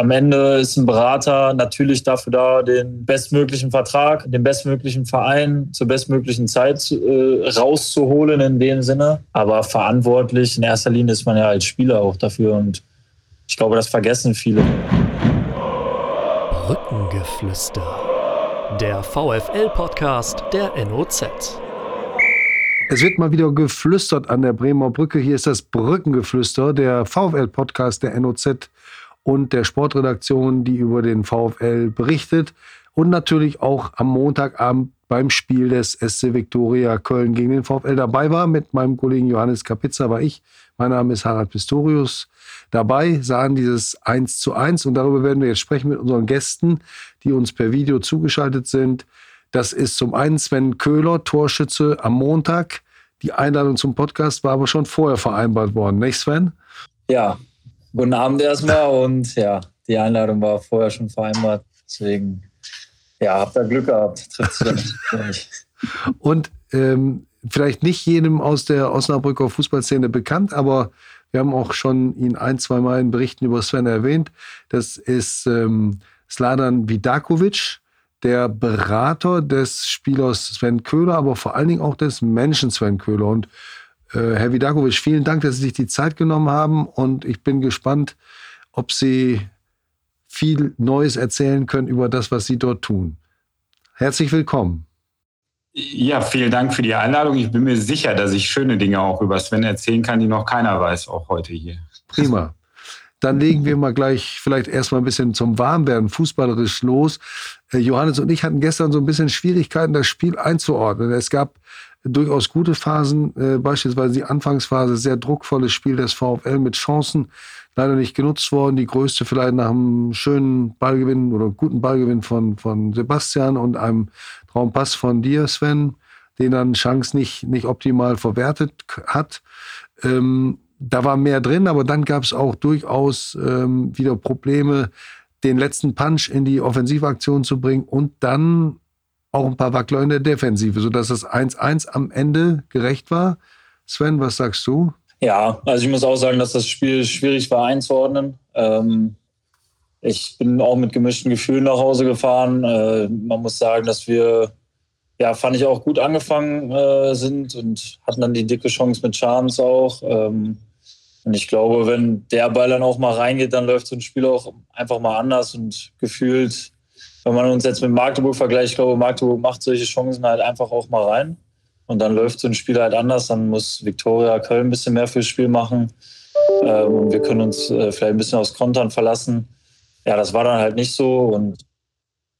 am Ende ist ein Berater natürlich dafür da, den bestmöglichen Vertrag, den bestmöglichen Verein zur bestmöglichen Zeit äh, rauszuholen in dem Sinne. Aber verantwortlich in erster Linie ist man ja als Spieler auch dafür und ich glaube, das vergessen viele. Brückengeflüster. Der VFL-Podcast der NOZ. Es wird mal wieder geflüstert an der Bremer Brücke. Hier ist das Brückengeflüster, der VfL-Podcast der NOZ und der Sportredaktion, die über den VfL berichtet. Und natürlich auch am Montagabend beim Spiel des SC Viktoria Köln gegen den VfL dabei war. Mit meinem Kollegen Johannes Kapitzer war ich. Mein Name ist Harald Pistorius. Dabei sahen dieses 1 zu 1 und darüber werden wir jetzt sprechen mit unseren Gästen, die uns per Video zugeschaltet sind. Das ist zum einen Sven Köhler, Torschütze am Montag. Die Einladung zum Podcast war aber schon vorher vereinbart worden, nicht Sven? Ja, guten Abend erstmal und ja, die Einladung war vorher schon vereinbart. Deswegen, ja, habt ihr Glück gehabt. Und ähm, vielleicht nicht jedem aus der Osnabrücker Fußballszene bekannt, aber wir haben auch schon ihn ein, zwei Mal in Berichten über Sven erwähnt. Das ist ähm, Sladan Vidakovic der Berater des Spielers Sven Köhler, aber vor allen Dingen auch des Menschen Sven Köhler. Und Herr Vidakovic, vielen Dank, dass Sie sich die Zeit genommen haben und ich bin gespannt, ob Sie viel Neues erzählen können über das, was Sie dort tun. Herzlich willkommen. Ja, vielen Dank für die Einladung. Ich bin mir sicher, dass ich schöne Dinge auch über Sven erzählen kann, die noch keiner weiß, auch heute hier. Prima. Dann legen wir mal gleich vielleicht erstmal ein bisschen zum Warmwerden fußballerisch los. Äh, Johannes und ich hatten gestern so ein bisschen Schwierigkeiten, das Spiel einzuordnen. Es gab durchaus gute Phasen, äh, beispielsweise die Anfangsphase, sehr druckvolles Spiel des VfL mit Chancen, leider nicht genutzt worden. Die größte vielleicht nach einem schönen Ballgewinn oder guten Ballgewinn von, von Sebastian und einem Traumpass von dir, Sven, den dann Chance nicht, nicht optimal verwertet hat. Ähm, da war mehr drin, aber dann gab es auch durchaus ähm, wieder Probleme, den letzten Punch in die Offensivaktion zu bringen und dann auch ein paar Wackler in der Defensive, sodass das 1-1 am Ende gerecht war. Sven, was sagst du? Ja, also ich muss auch sagen, dass das Spiel schwierig war einzuordnen. Ähm, ich bin auch mit gemischten Gefühlen nach Hause gefahren. Äh, man muss sagen, dass wir, ja, fand ich auch gut angefangen äh, sind und hatten dann die dicke Chance mit Charms auch. Ähm, und ich glaube, wenn der Ball dann auch mal reingeht, dann läuft so ein Spiel auch einfach mal anders und gefühlt, wenn man uns jetzt mit Magdeburg vergleicht, ich glaube, Magdeburg macht solche Chancen halt einfach auch mal rein. Und dann läuft so ein Spiel halt anders. Dann muss Viktoria Köln ein bisschen mehr fürs Spiel machen. Ähm, wir können uns äh, vielleicht ein bisschen aufs Kontern verlassen. Ja, das war dann halt nicht so. Und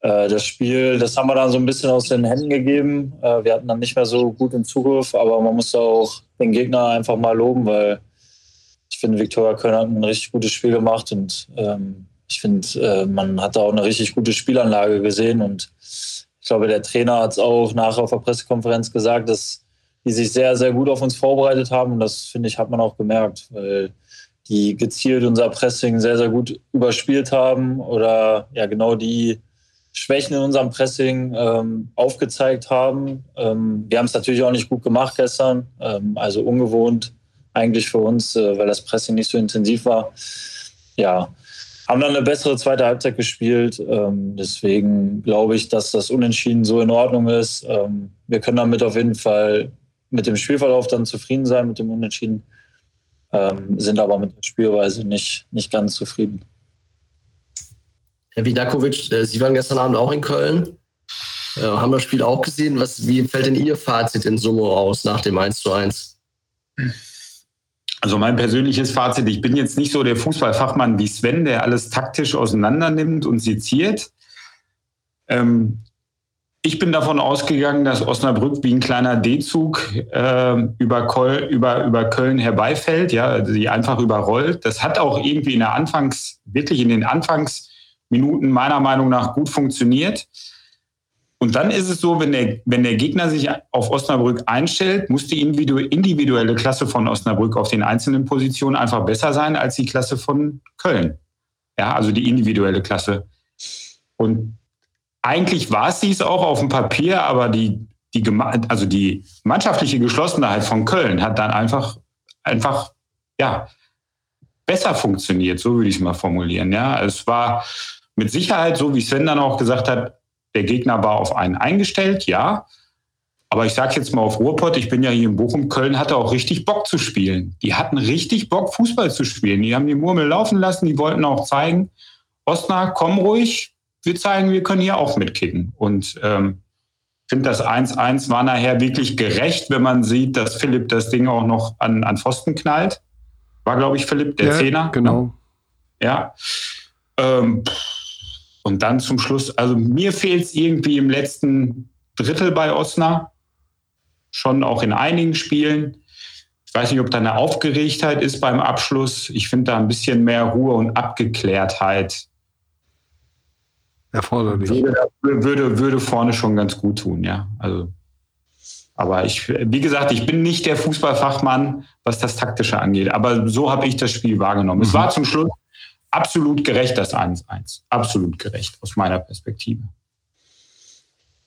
äh, das Spiel, das haben wir dann so ein bisschen aus den Händen gegeben. Äh, wir hatten dann nicht mehr so gut den Zugriff, aber man muss auch den Gegner einfach mal loben, weil ich finde, Viktoria Köln hat ein richtig gutes Spiel gemacht und ähm, ich finde, äh, man hat da auch eine richtig gute Spielanlage gesehen und ich glaube, der Trainer hat es auch nachher auf der Pressekonferenz gesagt, dass die sich sehr, sehr gut auf uns vorbereitet haben und das, finde ich, hat man auch gemerkt, weil die gezielt unser Pressing sehr, sehr gut überspielt haben oder ja genau die Schwächen in unserem Pressing ähm, aufgezeigt haben. Ähm, wir haben es natürlich auch nicht gut gemacht gestern, ähm, also ungewohnt eigentlich für uns, äh, weil das Pressing nicht so intensiv war. Ja, haben dann eine bessere zweite Halbzeit gespielt. Ähm, deswegen glaube ich, dass das Unentschieden so in Ordnung ist. Ähm, wir können damit auf jeden Fall mit dem Spielverlauf dann zufrieden sein, mit dem Unentschieden, ähm, sind aber mit der Spielweise nicht, nicht ganz zufrieden. Herr Vidakovic, äh, Sie waren gestern Abend auch in Köln, äh, haben das Spiel auch gesehen. Was, wie fällt denn Ihr Fazit in Summe aus nach dem 1 zu 1? Also mein persönliches Fazit, ich bin jetzt nicht so der Fußballfachmann wie Sven, der alles taktisch auseinander nimmt und seziert. Ähm, ich bin davon ausgegangen, dass Osnabrück wie ein kleiner D-Zug äh, über, über, über Köln herbeifällt, ja, sie einfach überrollt. Das hat auch irgendwie in der Anfangs, wirklich in den Anfangsminuten meiner Meinung nach gut funktioniert. Und dann ist es so, wenn der, wenn der Gegner sich auf Osnabrück einstellt, muss die individuelle Klasse von Osnabrück auf den einzelnen Positionen einfach besser sein als die Klasse von Köln. Ja, also die individuelle Klasse. Und eigentlich war es dies auch auf dem Papier, aber die, die, also die mannschaftliche Geschlossenheit von Köln hat dann einfach, einfach, ja, besser funktioniert, so würde ich es mal formulieren. Ja, es war mit Sicherheit, so wie Sven dann auch gesagt hat, der Gegner war auf einen eingestellt, ja. Aber ich sage jetzt mal auf Ruhrpott, ich bin ja hier in Bochum, Köln hatte auch richtig Bock zu spielen. Die hatten richtig Bock, Fußball zu spielen. Die haben die Murmel laufen lassen, die wollten auch zeigen, Osnabrück, komm ruhig, wir zeigen, wir können hier auch mitkicken. Und ähm, finde das 1-1 war nachher wirklich gerecht, wenn man sieht, dass Philipp das Ding auch noch an, an Pfosten knallt. War, glaube ich, Philipp, der ja, Zehner. Genau. Ja. Ähm, und dann zum Schluss, also mir fehlt es irgendwie im letzten Drittel bei Osnabrück. Schon auch in einigen Spielen. Ich weiß nicht, ob da eine Aufgeregtheit ist beim Abschluss. Ich finde da ein bisschen mehr Ruhe und Abgeklärtheit erforderlich. Würde, würde, würde vorne schon ganz gut tun, ja. Also, aber ich, wie gesagt, ich bin nicht der Fußballfachmann, was das Taktische angeht. Aber so habe ich das Spiel wahrgenommen. Mhm. Es war zum Schluss absolut gerecht, das 1-1. Absolut gerecht aus meiner Perspektive.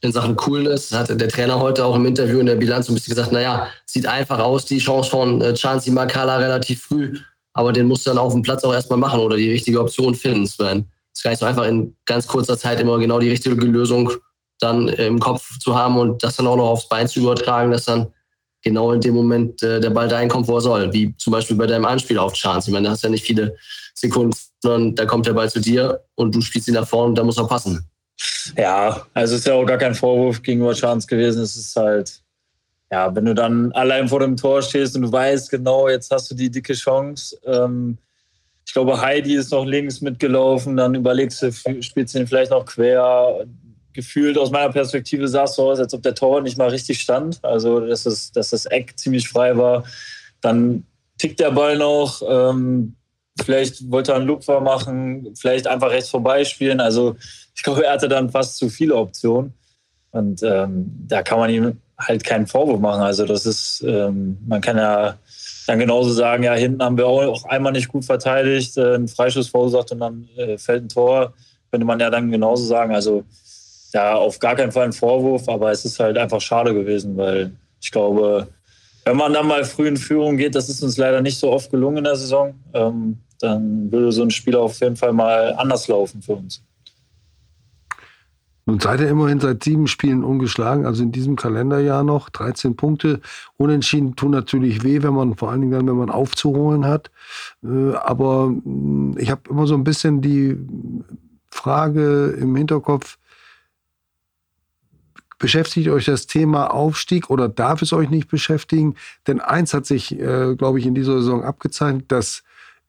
In Sachen Coolness hat der Trainer heute auch im Interview in der Bilanz ein bisschen gesagt, naja, sieht einfach aus, die Chance von äh, Makala relativ früh, aber den musst du dann auf dem Platz auch erstmal machen oder die richtige Option finden, Sven ist gar nicht so einfach, in ganz kurzer Zeit immer genau die richtige Lösung dann im Kopf zu haben und das dann auch noch aufs Bein zu übertragen, dass dann genau in dem Moment äh, der Ball dahin kommt, wo er soll. Wie zum Beispiel bei deinem Anspiel auf Chance. Ich meine, da hast ja nicht viele Sekunden, sondern da kommt der Ball zu dir und du spielst ihn nach vorne und da muss er passen. Ja, also ist ja auch gar kein Vorwurf gegenüber Chance gewesen. Es ist halt, ja, wenn du dann allein vor dem Tor stehst und du weißt genau, jetzt hast du die dicke Chance, ähm, ich glaube, Heidi ist noch links mitgelaufen, dann überlegst du, spielst du ihn vielleicht noch quer. Gefühlt aus meiner Perspektive sah es so aus, als ob der Tor nicht mal richtig stand. Also, dass, es, dass das Eck ziemlich frei war. Dann tickt der Ball noch. Ähm, vielleicht wollte er einen Lupfer machen, vielleicht einfach rechts vorbeispielen. Also, ich glaube, er hatte dann fast zu viele Optionen. Und ähm, da kann man ihm halt keinen Vorwurf machen. Also, das ist, ähm, man kann ja dann genauso sagen, ja, hinten haben wir auch einmal nicht gut verteidigt, äh, einen Freischuss verursacht und dann äh, fällt ein Tor, könnte man ja dann genauso sagen. Also ja, auf gar keinen Fall ein Vorwurf, aber es ist halt einfach schade gewesen, weil ich glaube, wenn man dann mal früh in Führung geht, das ist uns leider nicht so oft gelungen in der Saison, ähm, dann würde so ein Spiel auf jeden Fall mal anders laufen für uns. Nun seid ihr immerhin seit sieben Spielen ungeschlagen, also in diesem Kalenderjahr noch 13 Punkte. Unentschieden tun natürlich weh, wenn man vor allen Dingen dann, wenn man aufzuholen hat. Äh, aber mm, ich habe immer so ein bisschen die Frage im Hinterkopf, beschäftigt euch das Thema Aufstieg oder darf es euch nicht beschäftigen? Denn eins hat sich, äh, glaube ich, in dieser Saison abgezeichnet, das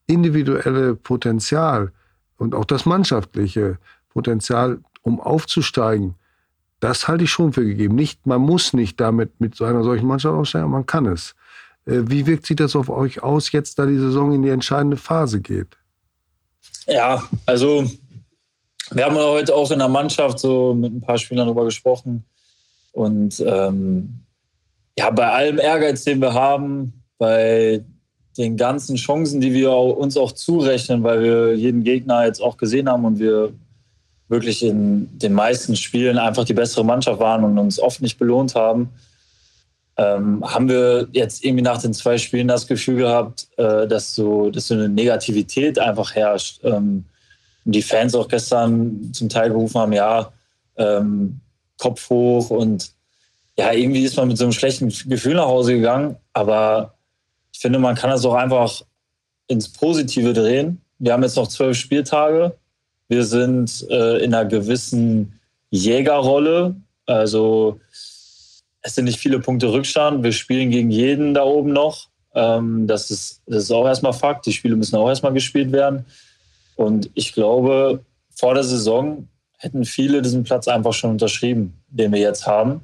individuelle Potenzial und auch das mannschaftliche Potenzial um aufzusteigen, das halte ich schon für gegeben. Nicht, man muss nicht damit mit so einer solchen Mannschaft aufsteigen, man kann es. Äh, wie wirkt sich das auf euch aus, jetzt da die Saison in die entscheidende Phase geht? Ja, also wir haben heute auch in der Mannschaft so mit ein paar Spielern darüber gesprochen. Und ähm, ja, bei allem Ehrgeiz, den wir haben, bei den ganzen Chancen, die wir uns auch zurechnen, weil wir jeden Gegner jetzt auch gesehen haben und wir wirklich in den meisten Spielen einfach die bessere Mannschaft waren und uns oft nicht belohnt haben, ähm, haben wir jetzt irgendwie nach den zwei Spielen das Gefühl gehabt, äh, dass, so, dass so eine Negativität einfach herrscht. Ähm, und die Fans auch gestern zum Teil gerufen haben, ja, ähm, Kopf hoch und ja, irgendwie ist man mit so einem schlechten Gefühl nach Hause gegangen. Aber ich finde, man kann das auch einfach ins Positive drehen. Wir haben jetzt noch zwölf Spieltage wir sind äh, in einer gewissen Jägerrolle. Also es sind nicht viele Punkte Rückstand. Wir spielen gegen jeden da oben noch. Ähm, das, ist, das ist auch erstmal Fakt. Die Spiele müssen auch erstmal gespielt werden. Und ich glaube, vor der Saison hätten viele diesen Platz einfach schon unterschrieben, den wir jetzt haben.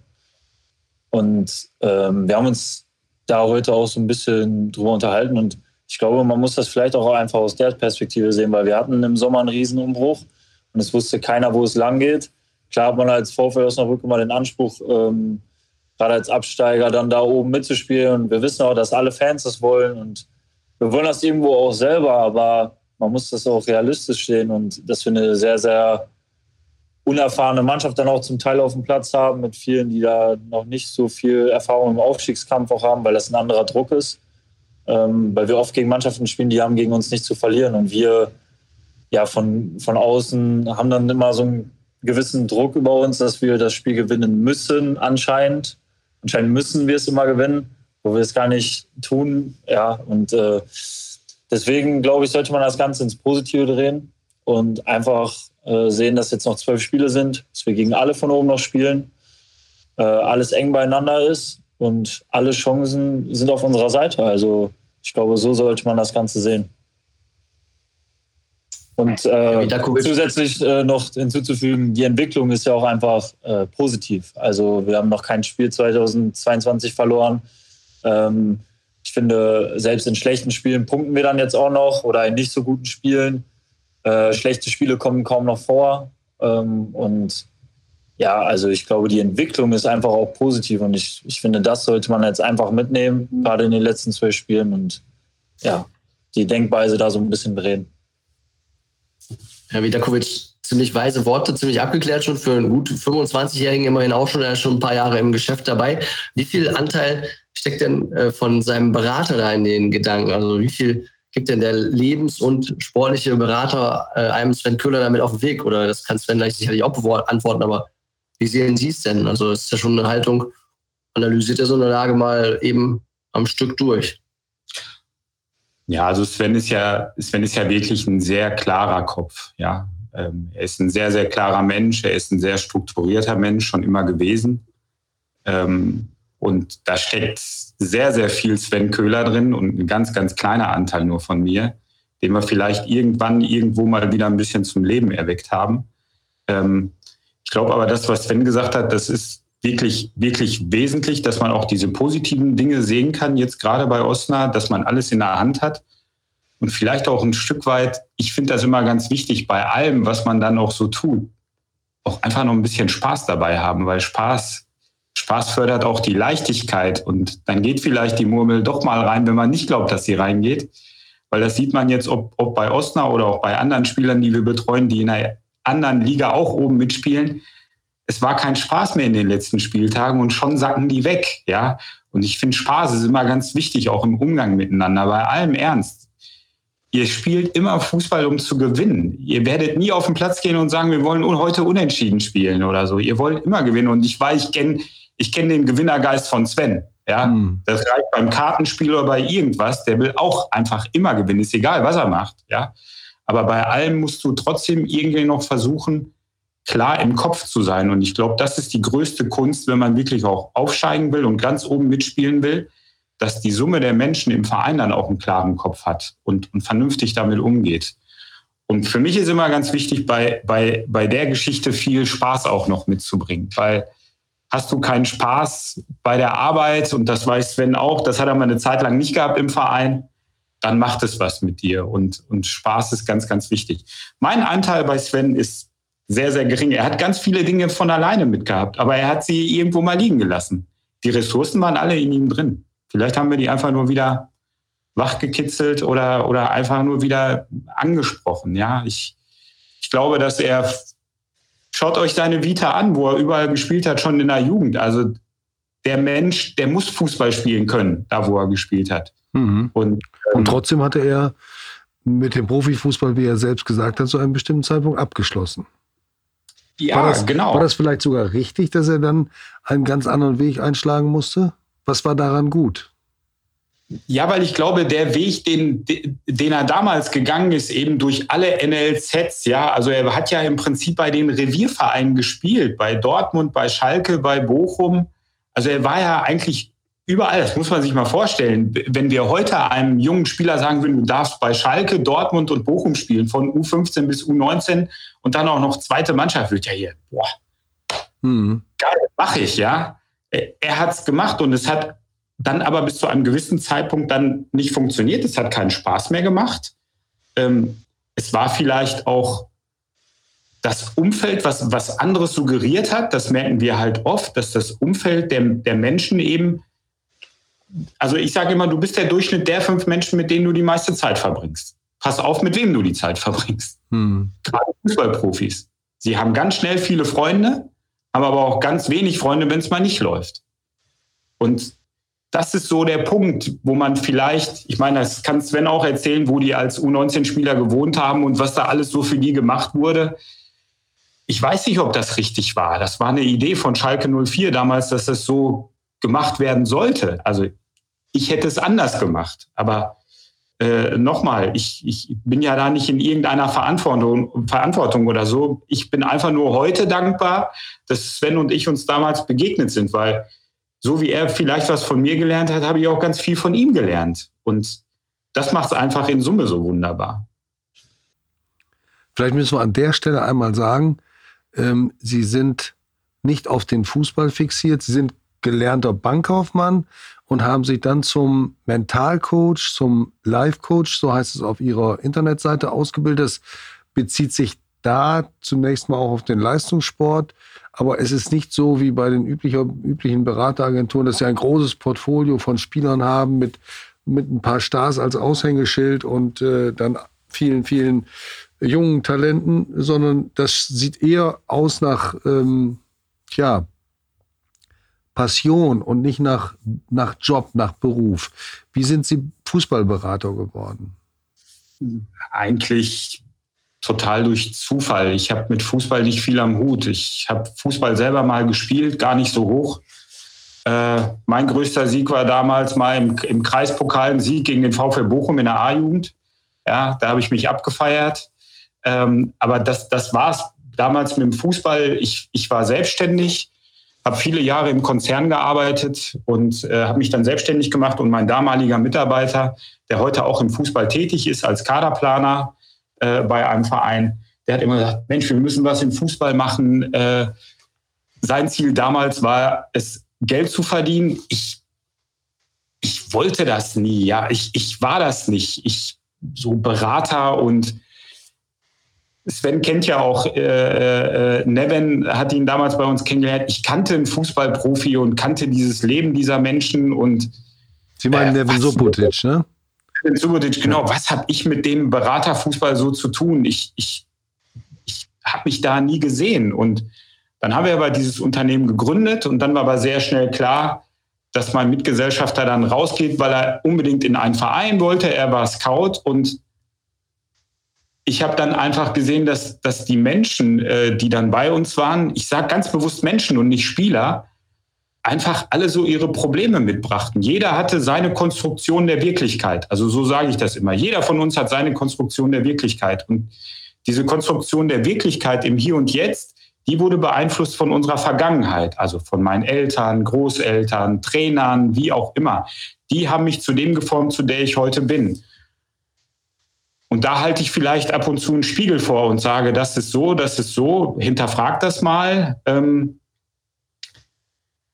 Und ähm, wir haben uns da heute auch so ein bisschen drüber unterhalten und ich glaube, man muss das vielleicht auch einfach aus der Perspektive sehen, weil wir hatten im Sommer einen Riesenumbruch und es wusste keiner, wo es lang geht. Klar hat man als VfL Osnabrück immer den Anspruch, ähm, gerade als Absteiger dann da oben mitzuspielen. Und wir wissen auch, dass alle Fans das wollen und wir wollen das irgendwo auch selber, aber man muss das auch realistisch sehen und dass wir eine sehr, sehr unerfahrene Mannschaft dann auch zum Teil auf dem Platz haben, mit vielen, die da noch nicht so viel Erfahrung im Aufstiegskampf auch haben, weil das ein anderer Druck ist. ähm, weil wir oft gegen Mannschaften spielen, die haben gegen uns nicht zu verlieren. Und wir ja von, von außen haben dann immer so einen gewissen Druck über uns, dass wir das Spiel gewinnen müssen, anscheinend. Anscheinend müssen wir es immer gewinnen, wo wir es gar nicht tun. Ja, und äh, deswegen glaube ich, sollte man das Ganze ins Positive drehen und einfach äh, sehen, dass jetzt noch zwölf Spiele sind, dass wir gegen alle von oben noch spielen, äh, alles eng beieinander ist und alle Chancen sind auf unserer Seite. Also ich glaube, so sollte man das Ganze sehen. Und äh, zusätzlich äh, noch hinzuzufügen, die Entwicklung ist ja auch einfach äh, positiv. Also wir haben noch kein Spiel 2022 verloren. Ähm, ich finde, selbst in schlechten Spielen punkten wir dann jetzt auch noch oder in nicht so guten Spielen. Äh, schlechte Spiele kommen kaum noch vor. Ähm, und ja, also ich glaube, die Entwicklung ist einfach auch positiv und ich, ich finde, das sollte man jetzt einfach mitnehmen, gerade in den letzten zwölf Spielen und ja, die Denkweise da so ein bisschen drehen. Herr Vidakovic, ziemlich weise Worte, ziemlich abgeklärt schon für einen guten 25-Jährigen immerhin auch schon, er ist schon ein paar Jahre im Geschäft dabei. Wie viel Anteil steckt denn äh, von seinem Berater da in den Gedanken? Also wie viel gibt denn der lebens- und sportliche Berater äh, einem Sven Köhler damit auf den Weg? Oder das kann Sven gleich sicherlich auch antworten, aber wie sehen Sie es denn? Also es ist ja schon eine Haltung, analysiert er so eine Lage mal eben am Stück durch. Ja, also Sven ist ja, Sven ist ja wirklich ein sehr klarer Kopf. Ja, ähm, er ist ein sehr, sehr klarer Mensch. Er ist ein sehr strukturierter Mensch, schon immer gewesen. Ähm, und da steckt sehr, sehr viel Sven Köhler drin und ein ganz, ganz kleiner Anteil nur von mir, den wir vielleicht irgendwann irgendwo mal wieder ein bisschen zum Leben erweckt haben. Ähm, ich glaube aber, das, was Sven gesagt hat, das ist wirklich, wirklich wesentlich, dass man auch diese positiven Dinge sehen kann, jetzt gerade bei Osna, dass man alles in der Hand hat. Und vielleicht auch ein Stück weit, ich finde das immer ganz wichtig, bei allem, was man dann auch so tut, auch einfach noch ein bisschen Spaß dabei haben, weil Spaß, Spaß fördert auch die Leichtigkeit und dann geht vielleicht die Murmel doch mal rein, wenn man nicht glaubt, dass sie reingeht. Weil das sieht man jetzt, ob, ob bei Osna oder auch bei anderen Spielern, die wir betreuen, die in einer anderen Liga auch oben mitspielen es war kein Spaß mehr in den letzten Spieltagen und schon sacken die weg, ja. Und ich finde, Spaß ist immer ganz wichtig, auch im Umgang miteinander, bei allem Ernst. Ihr spielt immer Fußball, um zu gewinnen. Ihr werdet nie auf den Platz gehen und sagen, wir wollen heute unentschieden spielen oder so. Ihr wollt immer gewinnen. Und ich weiß, ich kenne ich kenn den Gewinnergeist von Sven. Ja, mhm. das reicht beim Kartenspiel oder bei irgendwas. Der will auch einfach immer gewinnen. Ist egal, was er macht. Ja, aber bei allem musst du trotzdem irgendwie noch versuchen, klar im Kopf zu sein. Und ich glaube, das ist die größte Kunst, wenn man wirklich auch aufsteigen will und ganz oben mitspielen will, dass die Summe der Menschen im Verein dann auch einen klaren Kopf hat und, und vernünftig damit umgeht. Und für mich ist immer ganz wichtig, bei, bei, bei der Geschichte viel Spaß auch noch mitzubringen, weil hast du keinen Spaß bei der Arbeit, und das weiß Sven auch, das hat er mal eine Zeit lang nicht gehabt im Verein, dann macht es was mit dir. Und, und Spaß ist ganz, ganz wichtig. Mein Anteil bei Sven ist sehr, sehr gering. Er hat ganz viele Dinge von alleine mitgehabt, aber er hat sie irgendwo mal liegen gelassen. Die Ressourcen waren alle in ihm drin. Vielleicht haben wir die einfach nur wieder wachgekitzelt oder, oder einfach nur wieder angesprochen. Ja, ich, ich glaube, dass er, schaut euch seine Vita an, wo er überall gespielt hat, schon in der Jugend. Also der Mensch, der muss Fußball spielen können, da wo er gespielt hat. Mhm. Und, ähm, Und trotzdem hatte er mit dem Profifußball, wie er selbst gesagt hat, zu einem bestimmten Zeitpunkt abgeschlossen. Ja, war das, genau. War das vielleicht sogar richtig, dass er dann einen ganz anderen Weg einschlagen musste? Was war daran gut? Ja, weil ich glaube, der Weg, den, den er damals gegangen ist, eben durch alle NLZs, ja, also er hat ja im Prinzip bei den Reviervereinen gespielt, bei Dortmund, bei Schalke, bei Bochum. Also er war ja eigentlich Überall, das muss man sich mal vorstellen. Wenn wir heute einem jungen Spieler sagen würden, du darfst bei Schalke, Dortmund und Bochum spielen, von U15 bis U19 und dann auch noch zweite Mannschaft, wird ja hier, boah, hm. geil, mache ich, ja. Er hat es gemacht und es hat dann aber bis zu einem gewissen Zeitpunkt dann nicht funktioniert. Es hat keinen Spaß mehr gemacht. Ähm, es war vielleicht auch das Umfeld, was, was anderes suggeriert hat. Das merken wir halt oft, dass das Umfeld der, der Menschen eben also ich sage immer, du bist der Durchschnitt der fünf Menschen, mit denen du die meiste Zeit verbringst. Pass auf, mit wem du die Zeit verbringst. Hm. Gerade Fußballprofis. Sie haben ganz schnell viele Freunde, haben aber auch ganz wenig Freunde, wenn es mal nicht läuft. Und das ist so der Punkt, wo man vielleicht, ich meine, das kann Sven auch erzählen, wo die als U19-Spieler gewohnt haben und was da alles so für die gemacht wurde. Ich weiß nicht, ob das richtig war. Das war eine Idee von Schalke 04 damals, dass das so gemacht werden sollte. Also ich hätte es anders gemacht. Aber äh, nochmal, ich, ich bin ja da nicht in irgendeiner Verantwortung, Verantwortung oder so. Ich bin einfach nur heute dankbar, dass Sven und ich uns damals begegnet sind, weil so wie er vielleicht was von mir gelernt hat, habe ich auch ganz viel von ihm gelernt. Und das macht es einfach in Summe so wunderbar. Vielleicht müssen wir an der Stelle einmal sagen, ähm, Sie sind nicht auf den Fußball fixiert, Sie sind gelernter Bankkaufmann und haben sich dann zum Mentalcoach, zum Life-Coach, so heißt es auf Ihrer Internetseite, ausgebildet. Das bezieht sich da zunächst mal auch auf den Leistungssport. Aber es ist nicht so wie bei den üblichen Berateragenturen, dass sie ein großes Portfolio von Spielern haben mit, mit ein paar Stars als Aushängeschild und äh, dann vielen, vielen jungen Talenten, sondern das sieht eher aus nach, ähm, ja, Passion und nicht nach, nach Job, nach Beruf. Wie sind Sie Fußballberater geworden? Eigentlich total durch Zufall. Ich habe mit Fußball nicht viel am Hut. Ich habe Fußball selber mal gespielt, gar nicht so hoch. Äh, mein größter Sieg war damals mal im, im Kreispokal ein Sieg gegen den VfL Bochum in der A-Jugend. Ja, da habe ich mich abgefeiert. Ähm, aber das, das war es damals mit dem Fußball. Ich, ich war selbstständig, habe viele Jahre im Konzern gearbeitet und äh, habe mich dann selbstständig gemacht. Und mein damaliger Mitarbeiter, der heute auch im Fußball tätig ist als Kaderplaner, äh, bei einem Verein. Der hat immer gesagt, Mensch, wir müssen was im Fußball machen. Äh, sein Ziel damals war es, Geld zu verdienen. Ich, ich wollte das nie, ja. Ich, ich war das nicht. Ich so Berater und Sven kennt ja auch äh, äh, Neven, hat ihn damals bei uns kennengelernt. Ich kannte einen Fußballprofi und kannte dieses Leben dieser Menschen und Sie meinen äh, Neven Subotic, ne? Subotic, genau, was habe ich mit dem Beraterfußball so zu tun? Ich, ich, ich habe mich da nie gesehen. Und dann haben wir aber dieses Unternehmen gegründet und dann war aber sehr schnell klar, dass mein Mitgesellschafter dann rausgeht, weil er unbedingt in einen Verein wollte. Er war Scout und ich habe dann einfach gesehen, dass, dass die Menschen, äh, die dann bei uns waren, ich sage ganz bewusst Menschen und nicht Spieler, einfach alle so ihre Probleme mitbrachten. Jeder hatte seine Konstruktion der Wirklichkeit. Also so sage ich das immer. Jeder von uns hat seine Konstruktion der Wirklichkeit. Und diese Konstruktion der Wirklichkeit im Hier und Jetzt, die wurde beeinflusst von unserer Vergangenheit, also von meinen Eltern, Großeltern, Trainern, wie auch immer. Die haben mich zu dem geformt, zu der ich heute bin. Und da halte ich vielleicht ab und zu einen Spiegel vor und sage, das ist so, das ist so, hinterfrag das mal. Ähm,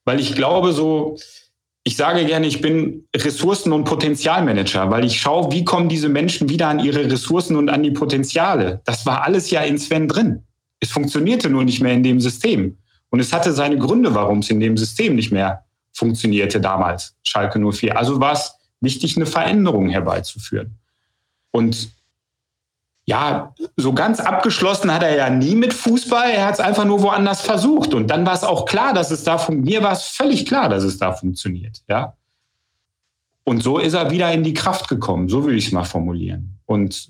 weil ich glaube so, ich sage gerne, ich bin Ressourcen- und Potenzialmanager, weil ich schaue, wie kommen diese Menschen wieder an ihre Ressourcen und an die Potenziale. Das war alles ja in Sven drin. Es funktionierte nur nicht mehr in dem System. Und es hatte seine Gründe, warum es in dem System nicht mehr funktionierte damals, Schalke 04. Also war es wichtig, eine Veränderung herbeizuführen. Und ja, so ganz abgeschlossen hat er ja nie mit Fußball. Er hat es einfach nur woanders versucht. Und dann war es auch klar, dass es da funktioniert. Mir war es völlig klar, dass es da funktioniert. Ja. Und so ist er wieder in die Kraft gekommen. So würde ich es mal formulieren. Und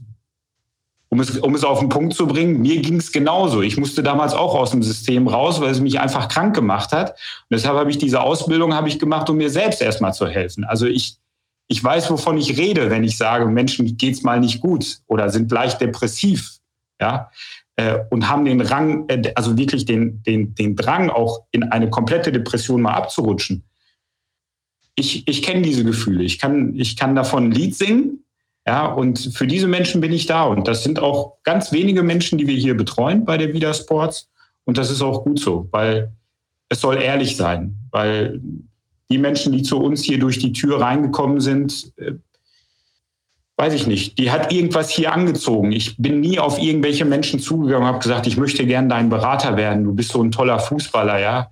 um es, um es auf den Punkt zu bringen, mir ging es genauso. Ich musste damals auch aus dem System raus, weil es mich einfach krank gemacht hat. Und deshalb habe ich diese Ausbildung habe ich gemacht, um mir selbst erstmal zu helfen. Also ich, ich weiß, wovon ich rede, wenn ich sage, Menschen geht's mal nicht gut oder sind leicht depressiv, ja, äh, und haben den Rang, äh, also wirklich den, den, den Drang, auch in eine komplette Depression mal abzurutschen. Ich, ich kenne diese Gefühle. Ich kann, ich kann davon ein Lied singen. Ja, und für diese Menschen bin ich da. Und das sind auch ganz wenige Menschen, die wir hier betreuen bei der Vida Sports. Und das ist auch gut so, weil es soll ehrlich sein, weil die Menschen, die zu uns hier durch die Tür reingekommen sind, äh, weiß ich nicht, die hat irgendwas hier angezogen. Ich bin nie auf irgendwelche Menschen zugegangen und habe gesagt, ich möchte gern dein Berater werden, du bist so ein toller Fußballer, ja.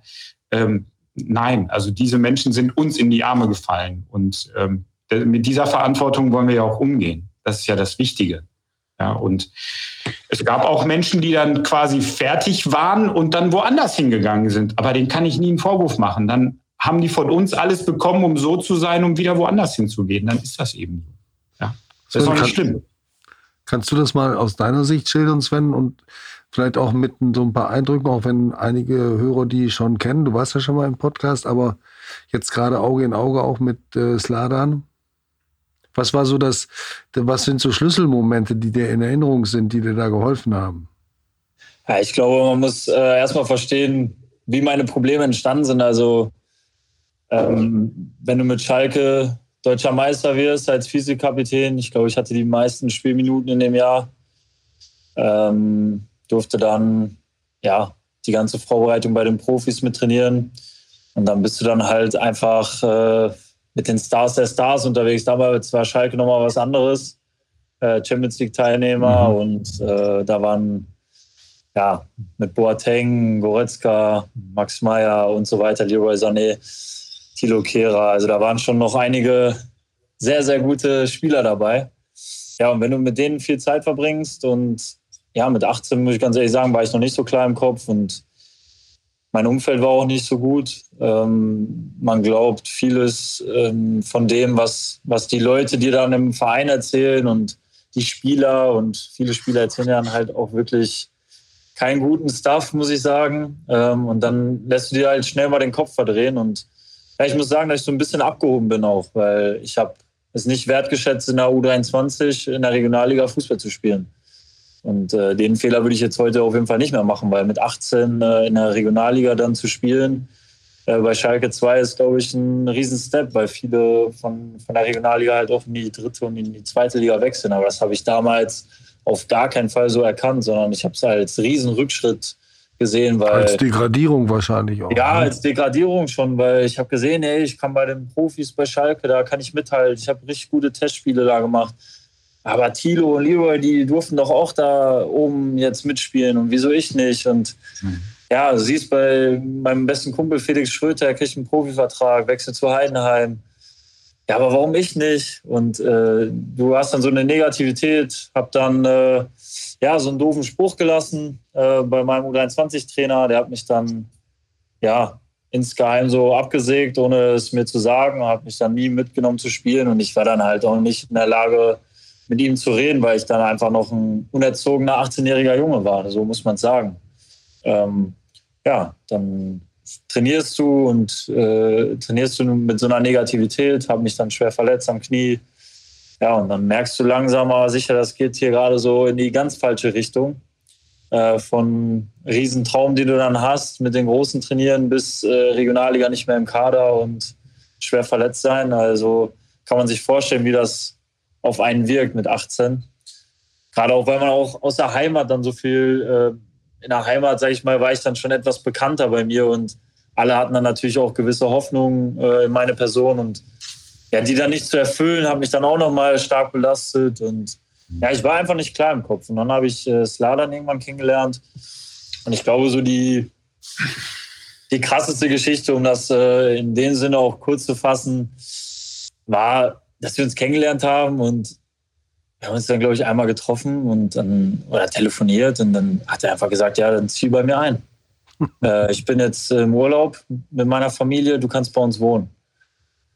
Ähm, nein, also diese Menschen sind uns in die Arme gefallen und ähm, mit dieser Verantwortung wollen wir ja auch umgehen. Das ist ja das Wichtige. Ja, und es gab auch Menschen, die dann quasi fertig waren und dann woanders hingegangen sind. Aber den kann ich nie einen Vorwurf machen. Dann haben die von uns alles bekommen, um so zu sein, um wieder woanders hinzugehen. Dann ist das eben so. Ja. Das ist doch nicht schlimm. Kannst du das mal aus deiner Sicht schildern, Sven, und vielleicht auch mit so ein paar Eindrücken, auch wenn einige Hörer die schon kennen. Du warst ja schon mal im Podcast, aber jetzt gerade Auge in Auge auch mit äh, Sladan. Was war so das, was sind so Schlüsselmomente, die dir in Erinnerung sind, die dir da geholfen haben? Ja, ich glaube, man muss äh, erstmal verstehen, wie meine Probleme entstanden sind. Also, ähm, wenn du mit Schalke deutscher Meister wirst als Vizekapitän, ich glaube, ich hatte die meisten Spielminuten in dem Jahr, ähm, durfte dann ja die ganze Vorbereitung bei den Profis mit trainieren. Und dann bist du dann halt einfach äh, mit den Stars der Stars unterwegs. Damals war Schalke nochmal was anderes. Äh, Champions League-Teilnehmer mhm. und äh, da waren ja mit Boateng, Goretzka, Max Meyer und so weiter, Leroy Sané, Thilo Kehrer. Also da waren schon noch einige sehr, sehr gute Spieler dabei. Ja, und wenn du mit denen viel Zeit verbringst und ja, mit 18 muss ich ganz ehrlich sagen, war ich noch nicht so klar im Kopf und mein Umfeld war auch nicht so gut. Ähm, man glaubt vieles ähm, von dem, was, was die Leute dir dann im Verein erzählen und die Spieler und viele Spieler erzählen dann halt auch wirklich keinen guten Stuff, muss ich sagen. Ähm, und dann lässt du dir halt schnell mal den Kopf verdrehen. Und ja, ich muss sagen, dass ich so ein bisschen abgehoben bin auch, weil ich habe es nicht wertgeschätzt, in der U23 in der Regionalliga Fußball zu spielen. Und äh, den Fehler würde ich jetzt heute auf jeden Fall nicht mehr machen, weil mit 18 äh, in der Regionalliga dann zu spielen, äh, bei Schalke 2 ist, glaube ich, ein Riesenstep, weil viele von, von der Regionalliga halt auch in die dritte und in die zweite Liga wechseln. Aber das habe ich damals auf gar keinen Fall so erkannt, sondern ich habe es als Riesenrückschritt gesehen, weil als Degradierung wahrscheinlich auch. Ja, ne? als Degradierung schon, weil ich habe gesehen, ey, ich kann bei den Profis bei Schalke, da kann ich mithalten. Ich habe richtig gute Testspiele da gemacht. Aber Thilo und Leroy, die durften doch auch da oben jetzt mitspielen und wieso ich nicht? Und mhm. ja, du siehst bei meinem besten Kumpel Felix Schröter, er kriegt einen Profivertrag, wechselt zu Heidenheim. Ja, aber warum ich nicht? Und äh, du hast dann so eine Negativität, hab dann äh, ja so einen doofen Spruch gelassen äh, bei meinem U23-Trainer. Der hat mich dann ja insgeheim so abgesägt, ohne es mir zu sagen, hat mich dann nie mitgenommen zu spielen und ich war dann halt auch nicht in der Lage, mit ihm zu reden, weil ich dann einfach noch ein unerzogener 18-jähriger Junge war. So muss man sagen. Ähm, ja, dann trainierst du und äh, trainierst du mit so einer Negativität, habe mich dann schwer verletzt am Knie. Ja, und dann merkst du langsam, aber sicher, das geht hier gerade so in die ganz falsche Richtung. Äh, von Riesentraum, den du dann hast, mit den großen Trainieren bis äh, Regionalliga nicht mehr im Kader und schwer verletzt sein. Also kann man sich vorstellen, wie das auf einen wirkt mit 18. Gerade auch, weil man auch aus der Heimat dann so viel, äh, in der Heimat, sage ich mal, war ich dann schon etwas bekannter bei mir und alle hatten dann natürlich auch gewisse Hoffnungen äh, in meine Person und ja, die dann nicht zu erfüllen, hat mich dann auch nochmal stark belastet und ja, ich war einfach nicht klar im Kopf. Und dann habe ich äh, Sladan irgendwann kennengelernt und ich glaube, so die, die krasseste Geschichte, um das äh, in dem Sinne auch kurz zu fassen, war dass wir uns kennengelernt haben und wir haben uns dann, glaube ich, einmal getroffen und dann oder telefoniert und dann hat er einfach gesagt, ja, dann zieh bei mir ein. äh, ich bin jetzt im Urlaub mit meiner Familie, du kannst bei uns wohnen.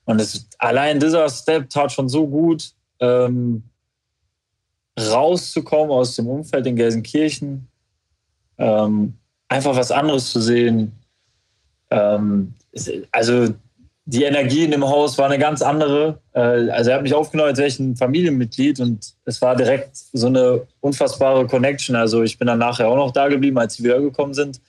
Und es, allein dieser Step tat schon so gut, ähm, rauszukommen aus dem Umfeld in Gelsenkirchen, ähm, einfach was anderes zu sehen. Ähm, also die Energie in dem Haus war eine ganz andere. Äh, also er hat mich aufgenommen, als wäre ich ein Familienmitglied und es war direkt so eine unfassbare Connection. Also ich bin dann nachher auch noch da geblieben, als sie wieder gekommen sind.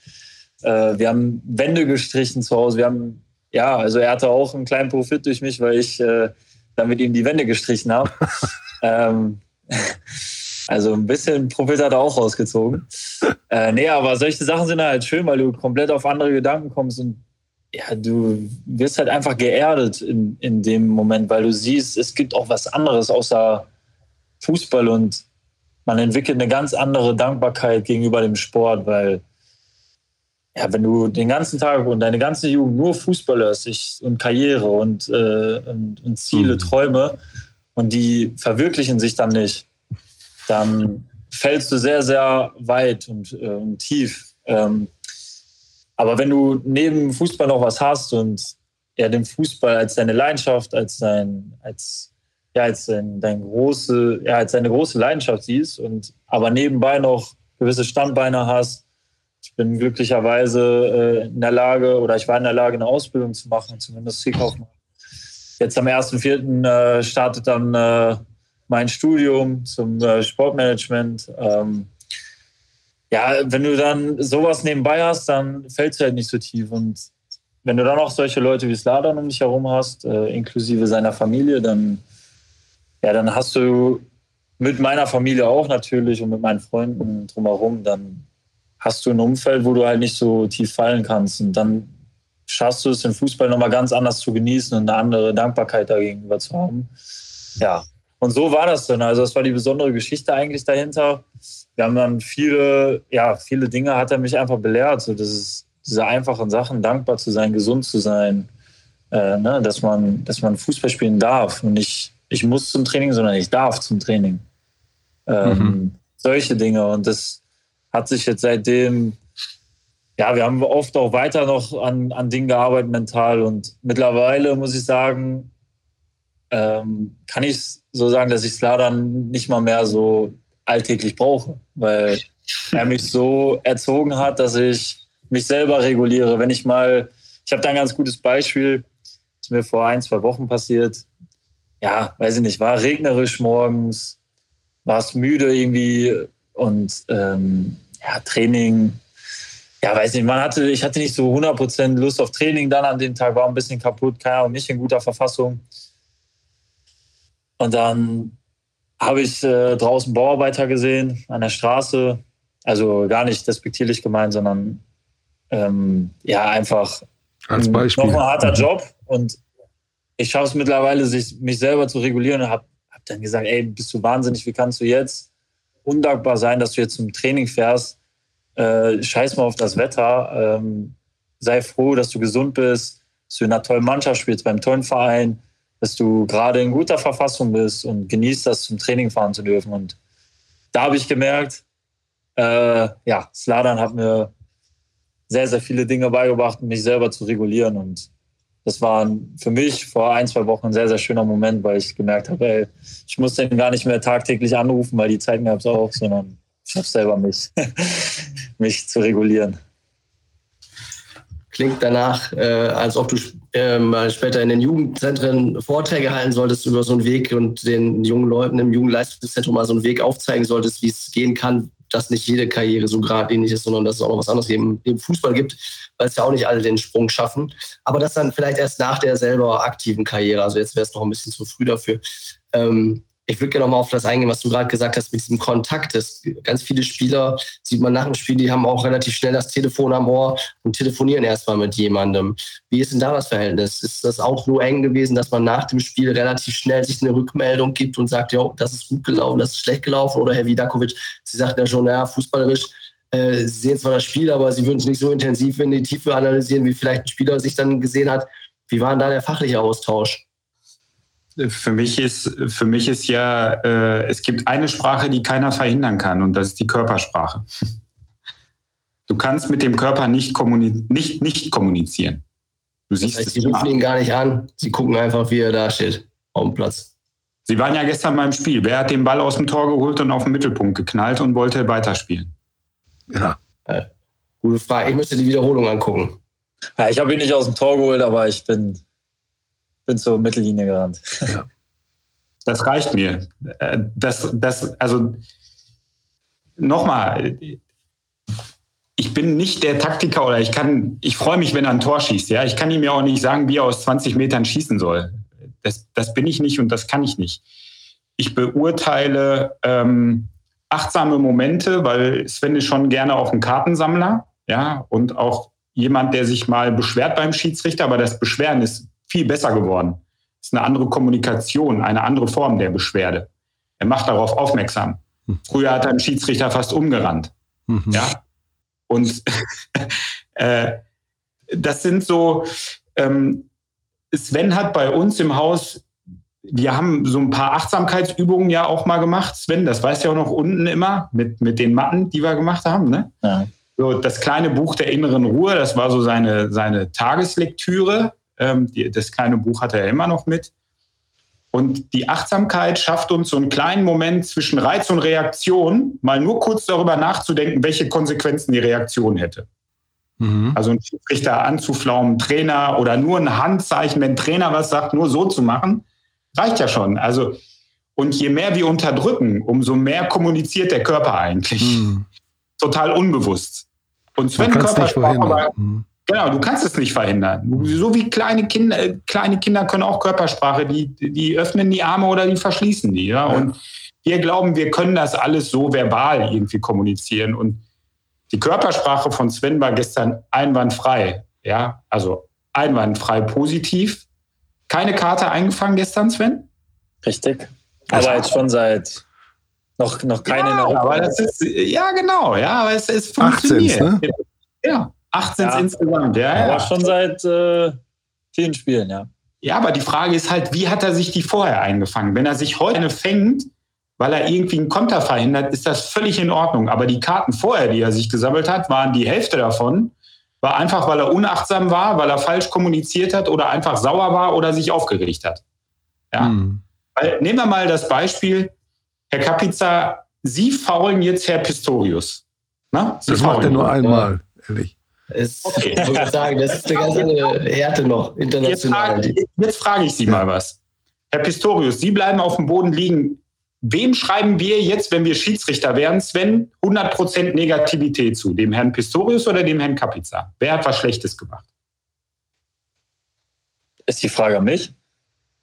Äh, wir haben Wände gestrichen zu Hause. Wir haben, ja, also er hatte auch einen kleinen Profit durch mich, weil ich äh, dann mit ihm die Wände gestrichen habe. ähm, also ein bisschen Profit hat er auch rausgezogen. Äh, nee, aber solche Sachen sind halt schön, weil du komplett auf andere Gedanken kommst und ja, du wirst halt einfach geerdet in, in dem Moment, weil du siehst, es gibt auch was anderes außer Fußball und man entwickelt eine ganz andere Dankbarkeit gegenüber dem Sport, weil ja, wenn du den ganzen Tag und deine ganze Jugend nur Fußball hörst und Karriere und, äh, und, und, Ziele, mhm. Träume und die verwirklichen sich dann nicht, dann fällst du sehr, sehr weit und, äh, und tief. Ähm, aber wenn du neben Fußball noch was hast und ja, den Fußball als deine Leidenschaft, als dein, als, ja, als dein, dein große, ja, als deine große Leidenschaft siehst und aber nebenbei noch gewisse Standbeine hast. Ich bin glücklicherweise äh, in der Lage oder ich war in der Lage, eine Ausbildung zu machen zum Industriekaufmann. Jetzt am 1.4. Äh, startet dann äh, mein Studium zum äh, Sportmanagement. Ähm, ja, wenn du dann sowas nebenbei hast, dann fällt es halt nicht so tief. Und wenn du dann auch solche Leute wie Sladan um dich herum hast, äh, inklusive seiner Familie, dann, ja, dann hast du mit meiner Familie auch natürlich und mit meinen Freunden drumherum, dann hast du ein Umfeld, wo du halt nicht so tief fallen kannst. Und dann schaffst du es, den Fußball nochmal ganz anders zu genießen und eine andere Dankbarkeit dagegenüber zu haben. Ja, und so war das dann. Also das war die besondere Geschichte eigentlich dahinter. Wir haben dann viele, ja, viele Dinge hat er mich einfach belehrt. So, das ist diese einfachen Sachen, dankbar zu sein, gesund zu sein, äh, ne, dass man, dass man Fußball spielen darf und nicht, ich muss zum Training, sondern ich darf zum Training. Ähm, mhm. Solche Dinge. Und das hat sich jetzt seitdem, ja, wir haben oft auch weiter noch an, an Dingen gearbeitet mental. Und mittlerweile muss ich sagen, ähm, kann ich so sagen, dass ich Sladan nicht mal mehr so alltäglich brauche, weil er mich so erzogen hat, dass ich mich selber reguliere. Wenn ich mal, ich habe da ein ganz gutes Beispiel, das mir vor ein, zwei Wochen passiert. Ja, weiß ich nicht, war regnerisch morgens, war es müde irgendwie und ähm, ja, Training, ja, weiß nicht, man hatte, ich hatte nicht so 100% Lust auf Training dann an dem Tag, war ein bisschen kaputt, keine Ahnung, nicht in guter Verfassung. Und dann habe ich äh, draußen Bauarbeiter gesehen an der Straße. Also gar nicht despektierlich gemeint, sondern ähm, ja, einfach als Beispiel. noch ein harter Job. Und ich schaffe es mittlerweile, sich, mich selber zu regulieren und habe hab dann gesagt, ey, bist du wahnsinnig, wie kannst du jetzt undankbar sein, dass du jetzt zum Training fährst? Äh, scheiß mal auf das Wetter. Ähm, sei froh, dass du gesund bist, dass du in einer tollen Mannschaft spielst, beim tollen Verein, dass du gerade in guter Verfassung bist und genießt das, zum Training fahren zu dürfen. Und da habe ich gemerkt, äh, ja, Sladan hat mir sehr, sehr viele Dinge beigebracht, mich selber zu regulieren. Und das war für mich vor ein, zwei Wochen ein sehr, sehr schöner Moment, weil ich gemerkt habe, ey, ich muss den gar nicht mehr tagtäglich anrufen, weil die Zeiten gab es auch, sondern ich habe selber mich, mich zu regulieren. Klingt danach, äh, als ob du äh, mal später in den Jugendzentren Vorträge halten solltest über so einen Weg und den jungen Leuten im Jugendleistungszentrum mal so einen Weg aufzeigen solltest, wie es gehen kann, dass nicht jede Karriere so geradlinig ist, sondern dass es auch noch was anderes im, im Fußball gibt, weil es ja auch nicht alle den Sprung schaffen. Aber das dann vielleicht erst nach der selber aktiven Karriere. Also jetzt wäre es noch ein bisschen zu früh dafür. Ähm, ich würde gerne noch mal auf das eingehen, was du gerade gesagt hast mit diesem Kontakt. Das, ganz viele Spieler sieht man nach dem Spiel, die haben auch relativ schnell das Telefon am Ohr und telefonieren erstmal mit jemandem. Wie ist denn da das Verhältnis? Ist das auch so eng gewesen, dass man nach dem Spiel relativ schnell sich eine Rückmeldung gibt und sagt, ja, das ist gut gelaufen, das ist schlecht gelaufen? Oder Herr Vidakovic, Sie sagten ja schon, ja, fußballerisch äh, Sie sehen zwar das Spiel, aber Sie würden es nicht so intensiv in die Tiefe analysieren, wie vielleicht ein Spieler sich dann gesehen hat. Wie war denn da der fachliche Austausch? Für mich ist, für mich ist ja, äh, es gibt eine Sprache, die keiner verhindern kann, und das ist die Körpersprache. Du kannst mit dem Körper nicht, kommuni nicht, nicht kommunizieren. Du siehst das heißt, Sie rufen ihn gar nicht an, Sie gucken einfach, wie er da steht, auf dem Platz. Sie waren ja gestern beim Spiel. Wer hat den Ball aus dem Tor geholt und auf den Mittelpunkt geknallt und wollte weiterspielen? Ja. Äh, gute Frage. Ich müsste die Wiederholung angucken. Ja, ich habe ihn nicht aus dem Tor geholt, aber ich bin bin zur Mittellinie gerannt. Ja. Das reicht mir. Äh, das, das, also nochmal, ich bin nicht der Taktiker oder ich kann, ich freue mich, wenn er ein Tor schießt. Ja, ich kann ihm ja auch nicht sagen, wie er aus 20 Metern schießen soll. Das, das bin ich nicht und das kann ich nicht. Ich beurteile ähm, achtsame Momente, weil Sven ist schon gerne auch ein Kartensammler, ja, und auch jemand, der sich mal beschwert beim Schiedsrichter, aber das Beschweren ist viel besser geworden. Es ist eine andere Kommunikation, eine andere Form der Beschwerde. Er macht darauf aufmerksam. Hm. Früher hat er einen Schiedsrichter fast umgerannt. Mhm. Ja. Und äh, das sind so, ähm, Sven hat bei uns im Haus, wir haben so ein paar Achtsamkeitsübungen ja auch mal gemacht. Sven, das weißt du ja auch noch unten immer mit, mit den Matten, die wir gemacht haben. Ne? Ja. So, das kleine Buch der inneren Ruhe, das war so seine, seine Tageslektüre Ähm, die, das kleine Buch hat er ja immer noch mit. Und die Achtsamkeit schafft uns so einen kleinen Moment zwischen Reiz und Reaktion, mal nur kurz darüber nachzudenken, welche Konsequenzen die Reaktion hätte. Mhm. Also einen Schiedsrichter anzuflaumen, Trainer oder nur ein Handzeichen, wenn ein Trainer was sagt, nur so zu machen, reicht ja schon. Also, und je mehr wir unterdrücken, umso mehr kommuniziert der Körper eigentlich. Mhm. Total unbewusst. Und Sven Körpersprache, mhm. Genau, du kannst es nicht verhindern. So wie kleine Kinder, äh, kleine Kinder können auch Körpersprache, die, die öffnen die Arme oder die verschließen die. Ja? Und wir glauben, wir können das alles so verbal irgendwie kommunizieren. Und die Körpersprache von Sven war gestern einwandfrei. Ja, also einwandfrei positiv. Keine Karte eingefangen gestern, Sven? Richtig. Aber jetzt schon seit noch, noch keine ja, aber das ist, ja, genau, ja, aber es, es funktioniert. 18, ne? Ja. 18 ja. insgesamt, ja. Aber ja. schon seit äh, vielen Spielen, ja. Ja, aber die Frage ist halt, wie hat er sich die vorher eingefangen? Wenn er sich heute eine fängt, weil er irgendwie einen Konter verhindert, ist das völlig in Ordnung. Aber die Karten vorher, die er sich gesammelt hat, waren die Hälfte davon, war einfach, weil er unachtsam war, weil er falsch kommuniziert hat oder einfach sauer war oder sich aufgeregt hat. Ja. Hm. Weil, nehmen wir mal das Beispiel, Herr Kapitza, Sie faulen jetzt Herr Pistorius. Na? das macht er nur einmal, ehrlich. Es, okay. Ich würde sagen, das ist eine ganz andere Härte noch, international. Jetzt frage, jetzt frage ich Sie mal was. Herr Pistorius, Sie bleiben auf dem Boden liegen. Wem schreiben wir jetzt, wenn wir Schiedsrichter wären, Sven, 100% Negativität zu? Dem Herrn Pistorius oder dem Herrn Kapiza? Wer hat was Schlechtes gemacht? Ist die Frage an mich?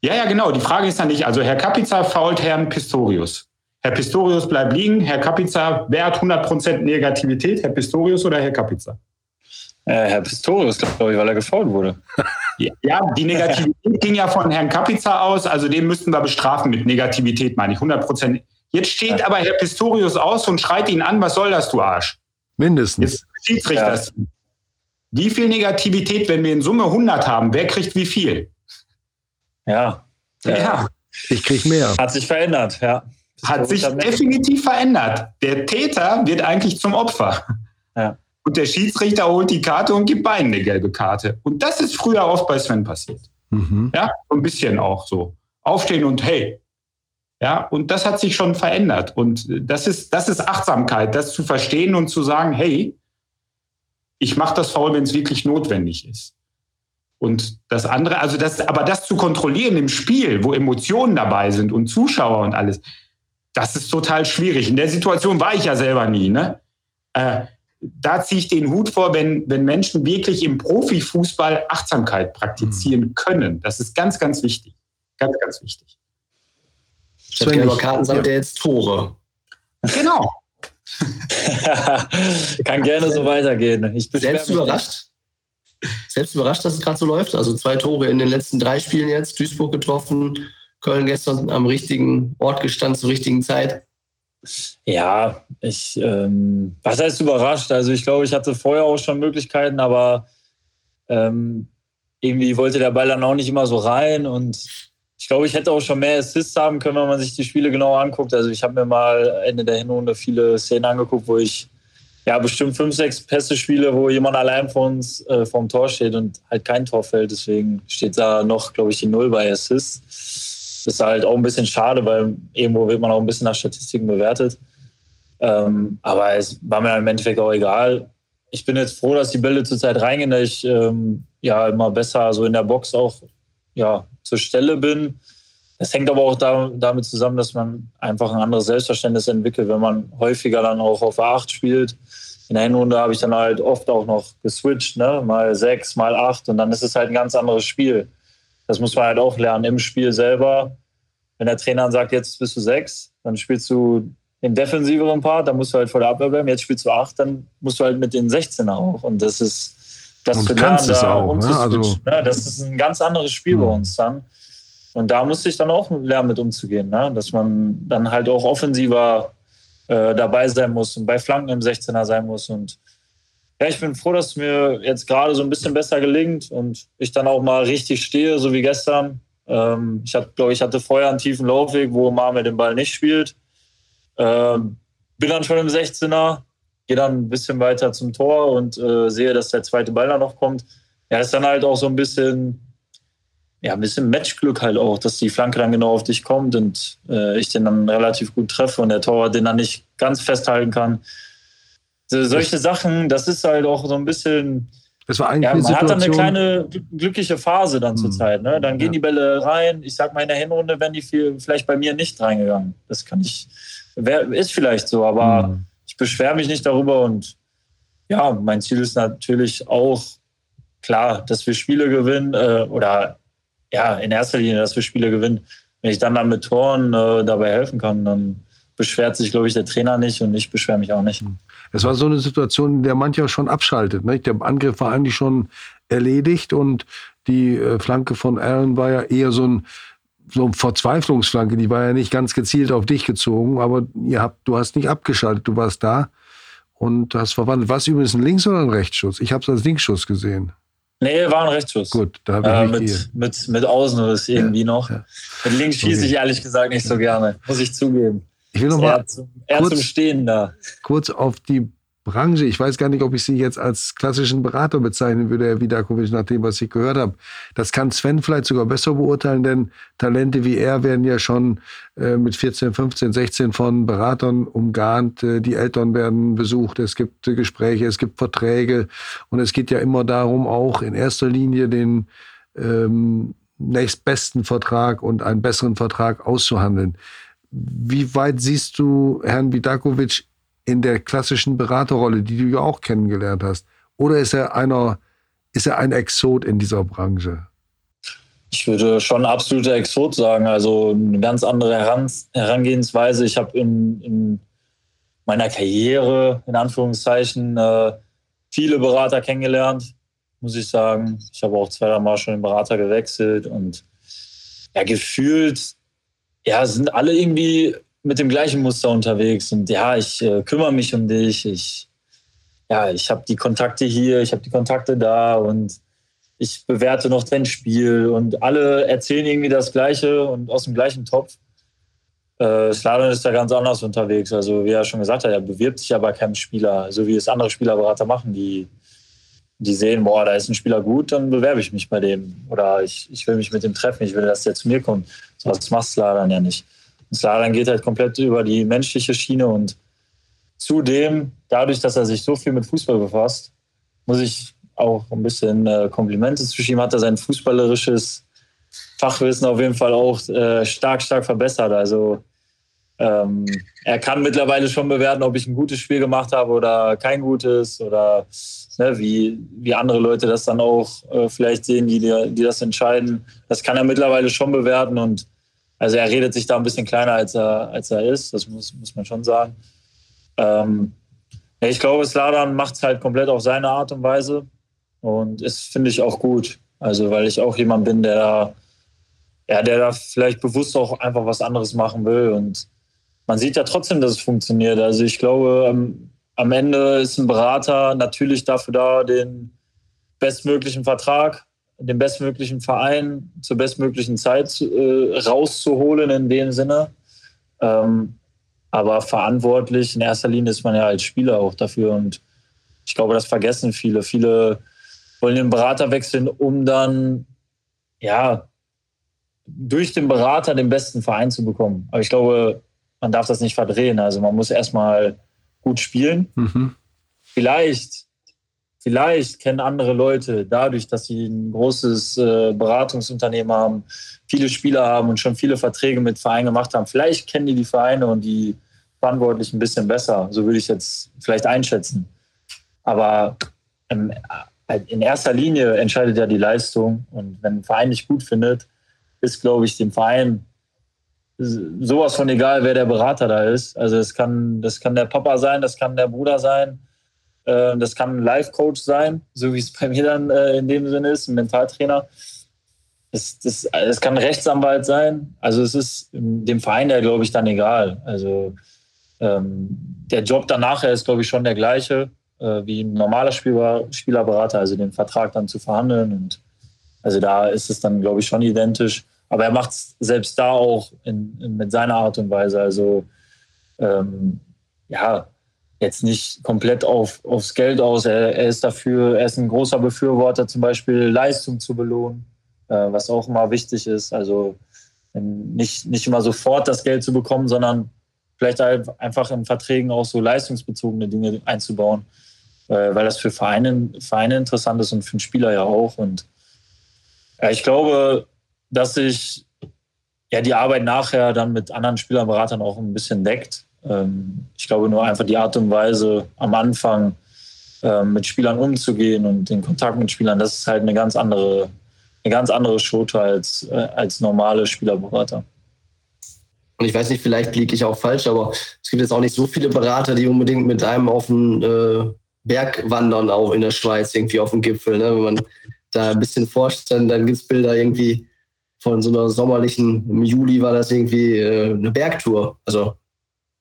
Ja, ja, genau. Die Frage ist dann nicht, also Herr Kapiza fault Herrn Pistorius. Herr Pistorius bleibt liegen. Herr Kapiza, wer hat 100% Negativität? Herr Pistorius oder Herr Kapiza? Äh, Herr Pistorius, glaube ich, weil er gefault wurde. Ja, die Negativität ging ja von Herrn Kapiza aus, also den müssten wir bestrafen mit Negativität, meine ich, 100 Prozent. Jetzt steht aber Herr Pistorius aus und schreit ihn an, was soll das, du Arsch? Mindestens. Jetzt Schiedsrichter. Ja. Wie viel Negativität, wenn wir in Summe 100 haben, wer kriegt wie viel? Ja. Ja. ja. Ich krieg mehr. Hat sich verändert, ja. Hat sich definitiv verändert. Der Täter wird eigentlich zum Opfer. Ja. Und der Schiedsrichter holt die Karte und gibt beiden eine gelbe Karte. Und das ist früher oft bei Sven passiert. Mhm. Ja, ein bisschen auch so. Aufstehen und hey. Ja, und das hat sich schon verändert. Und das ist, das ist Achtsamkeit, das zu verstehen und zu sagen, hey, ich mache das faul, wenn es wirklich notwendig ist. Und das andere, also das, aber das zu kontrollieren im Spiel, wo Emotionen dabei sind und Zuschauer und alles, das ist total schwierig. In der Situation war ich ja selber nie. Ne? Äh, da ziehe ich den Hut vor, wenn, wenn Menschen wirklich im Profifußball Achtsamkeit praktizieren mhm. können. Das ist ganz, ganz wichtig. Ganz, ganz wichtig. Statt gelber Karten sagt er jetzt Tore. Genau. Kann gerne so weitergehen. Ich bin Selbst überrascht? Selbst überrascht, dass es gerade so läuft. Also zwei Tore in den letzten drei Spielen jetzt. Duisburg getroffen, Köln gestern am richtigen Ort gestanden zur richtigen Zeit. Ja, ich, ähm, was heißt überrascht? Also ich glaube, ich hatte vorher auch schon Möglichkeiten, aber ähm, irgendwie wollte der Ball dann auch nicht immer so rein und ich glaube, ich hätte auch schon mehr Assists haben können, wenn man sich die Spiele genauer anguckt. Also ich habe mir mal Ende der Hinrunde viele Szenen angeguckt, wo ich ja bestimmt fünf, sechs Pässe spiele, wo jemand allein vor uns äh, vorm Tor steht und halt kein Tor fällt. Deswegen steht da noch, glaube ich, die Null bei Assists. Das ist halt auch ein bisschen schade, weil irgendwo wird man auch ein bisschen nach Statistiken bewertet. Ähm, aber es war mir im Endeffekt auch egal. Ich bin jetzt froh, dass die Bälle zurzeit reingehen, dass ich ähm, ja immer besser so in der Box auch ja, zur Stelle bin. Es hängt aber auch da, damit zusammen, dass man einfach ein anderes Selbstverständnis entwickelt, wenn man häufiger dann auch auf A8 spielt. In der Hinrunde habe ich dann halt oft auch noch geswitcht, ne? mal sechs, mal acht und dann ist es halt ein ganz anderes Spiel. Das muss man halt auch lernen im Spiel selber. Wenn der Trainer sagt, jetzt bist du sechs, dann spielst du den defensiveren Part, dann musst du halt vor der Abwehr bleiben. Jetzt spielst du acht, dann musst du halt mit den 16er auch. Und das ist das und kannst es auch. Ne? Also, ne? Das ist ein ganz anderes Spiel mhm. bei uns dann. Und da musste ich dann auch lernen, mit umzugehen, ne? dass man dann halt auch offensiver äh, dabei sein muss und bei Flanken im 16er sein muss. Und ja, ich bin froh, dass es mir jetzt gerade so ein bisschen besser gelingt und ich dann auch mal richtig stehe, so wie gestern. Ähm, ich glaube, ich hatte vorher einen tiefen Laufweg, wo Marmel den Ball nicht spielt. Ähm, bin dann schon im 16er, gehe dann ein bisschen weiter zum Tor und äh, sehe, dass der zweite Ball da noch kommt. Ja, ist dann halt auch so ein bisschen ja, ein bisschen Matchglück halt auch, dass die Flanke dann genau auf dich kommt und äh, ich den dann relativ gut treffe und der Torwart den dann nicht ganz festhalten kann. So, solche Sachen, das ist halt auch so ein bisschen. Das war eigentlich ja, man hat dann eine Situation. kleine glückliche Phase dann zur Hm. Zeit. Ne? Dann gehen Ja. die Bälle rein. Ich sag mal, in der Hinrunde wären die viel, vielleicht bei mir nicht reingegangen. Das kann ich, wär, ist vielleicht so, aber Hm. ich beschwere mich nicht darüber und ja, mein Ziel ist natürlich auch klar, dass wir Spiele gewinnen äh, oder ja, in erster Linie, dass wir Spiele gewinnen. Wenn ich dann, dann mit Toren äh, dabei helfen kann, dann beschwert sich, glaube ich, der Trainer nicht und ich beschwere mich auch nicht. Es war so eine Situation, in der mancher schon abschaltet. Ne? Der Angriff war eigentlich schon erledigt und die äh, Flanke von Allen war ja eher so ein so eine Verzweiflungsflanke, die war ja nicht ganz gezielt auf dich gezogen, aber ihr habt, du hast nicht abgeschaltet, du warst da und hast verwandelt. War es übrigens ein Links- oder ein Rechtsschuss? Ich habe es als Linksschuss gesehen. Nee, war ein Rechtsschuss. Gut, da habe Äh, ich mich mit, mit, mit Außenriss irgendwie noch. ja. Mit links schieße ich ehrlich gesagt nicht so gerne, muss ich zugeben. Ich will noch Eher mal zum, eher kurz- kurz auf die Branche. Ich weiß gar nicht, ob ich Sie jetzt als klassischen Berater bezeichnen würde, Herr Vidakovic, nach dem, was ich gehört habe. Das kann Sven vielleicht sogar besser beurteilen, denn Talente wie er werden ja schon äh, mit 14, 15, 16 von Beratern umgarnt. Äh, die Eltern werden besucht, es gibt äh, Gespräche, es gibt Verträge und es geht ja immer darum, auch in erster Linie den ähm, nächstbesten Vertrag und einen besseren Vertrag auszuhandeln. Wie weit siehst du Herrn Vidakovic in der klassischen Beraterrolle, die du ja auch kennengelernt hast? Oder ist er einer, ist er ein Exot in dieser Branche? Ich würde schon absoluter Exot sagen. Also eine ganz andere Heran Herangehensweise. Ich habe in, in meiner Karriere, in Anführungszeichen, äh, viele Berater kennengelernt, muss ich sagen. Ich habe auch zwei, drei Mal schon den Berater gewechselt und ja, gefühlt, ja, sind alle irgendwie mit dem gleichen Muster unterwegs. Und ja, ich äh, kümmere mich um dich. Ich, ja, ich habe die Kontakte hier, ich habe die Kontakte da und ich bewerte noch dein Spiel und alle erzählen irgendwie das Gleiche und aus dem gleichen Topf. Äh, Sladan ist da ganz anders unterwegs. Also, wie er schon gesagt hat, er bewirbt sich aber keinem Spieler, so wie es andere Spielerberater machen, die, die sehen, boah, da ist ein Spieler gut, dann bewerbe ich mich bei dem. Oder ich, ich will mich mit dem treffen, ich will, dass der zu mir kommt. So, das macht Sladan ja nicht. Sladan geht halt komplett über die menschliche Schiene und zudem, dadurch, dass er sich so viel mit Fußball befasst, muss ich auch ein bisschen äh, Komplimente zu ihm, hat er sein fußballerisches Fachwissen auf jeden Fall auch äh, stark, stark verbessert. Also ähm, er kann mittlerweile schon bewerten, ob ich ein gutes Spiel gemacht habe oder kein gutes oder ne, wie, wie andere Leute das dann auch äh, vielleicht sehen, die, die das entscheiden. Das kann er mittlerweile schon bewerten und also er redet sich da ein bisschen kleiner, als er, als er ist, das muss, muss man schon sagen. Ähm, ich glaube, Sladan macht es halt komplett auf seine Art und Weise und das finde ich auch gut. Also weil ich auch jemand bin, der da, ja, der da vielleicht bewusst auch einfach was anderes machen will und man sieht ja trotzdem, dass es funktioniert. Also ich glaube, am, am Ende ist ein Berater natürlich dafür da, den bestmöglichen Vertrag, den bestmöglichen Verein zur bestmöglichen Zeit äh, rauszuholen in dem Sinne. Ähm, aber verantwortlich in erster Linie ist man ja als Spieler auch dafür. Und ich glaube, das vergessen viele. Viele wollen den Berater wechseln, um dann ja durch den Berater den besten Verein zu bekommen. Aber ich glaube, man darf das nicht verdrehen. Also man muss erstmal gut spielen. Mhm. Vielleicht, vielleicht kennen andere Leute dadurch, dass sie ein großes äh, Beratungsunternehmen haben, viele Spieler haben und schon viele Verträge mit Vereinen gemacht haben. Vielleicht kennen die die Vereine und die Verantwortlichen ein bisschen besser. So würde ich jetzt vielleicht einschätzen. Aber im, in erster Linie entscheidet ja die Leistung. Und wenn ein Verein nicht gut findet, ist, glaube ich, dem Verein sowas von egal, wer der Berater da ist. Also es kann, das kann der Papa sein, das kann der Bruder sein, äh, das kann ein Life-Coach sein, so wie es bei mir dann äh, in dem Sinne ist, ein Mentaltrainer. Es, das, es kann ein Rechtsanwalt sein. Also es ist dem Verein ja, glaube ich, dann egal. Also ähm, der Job danach ist, glaube ich, schon der gleiche äh, wie ein normaler Spieler, Spielerberater, also den Vertrag dann zu verhandeln. Und also da ist es dann, glaube ich, schon identisch. Aber er macht es selbst da auch in, in, mit seiner Art und Weise. Also ähm, ja, jetzt nicht komplett auf, aufs Geld aus. Er, er, ist dafür, er ist ein großer Befürworter, zum Beispiel Leistung zu belohnen. äh, was auch immer wichtig ist. Also nicht, nicht immer sofort das Geld zu bekommen, sondern vielleicht einfach in Verträgen auch so leistungsbezogene Dinge einzubauen, äh, weil das für Vereine, Vereine interessant ist und für den Spieler ja auch. Und ja, ich glaube, dass sich ja die Arbeit nachher dann mit anderen Spielerberatern auch ein bisschen deckt. Ähm, ich glaube nur einfach die Art und Weise am Anfang ähm, mit Spielern umzugehen und den Kontakt mit Spielern, das ist halt eine ganz andere, eine ganz andere Schote als, äh, als normale Spielerberater. Und ich weiß nicht, vielleicht liege ich auch falsch, aber es gibt jetzt auch nicht so viele Berater, die unbedingt mit einem auf den äh, Berg wandern, auch in der Schweiz, irgendwie auf dem Gipfel. Ne? Wenn man da ein bisschen forscht, dann, dann gibt es Bilder irgendwie von so einer sommerlichen, im Juli war das irgendwie äh, eine Bergtour. Also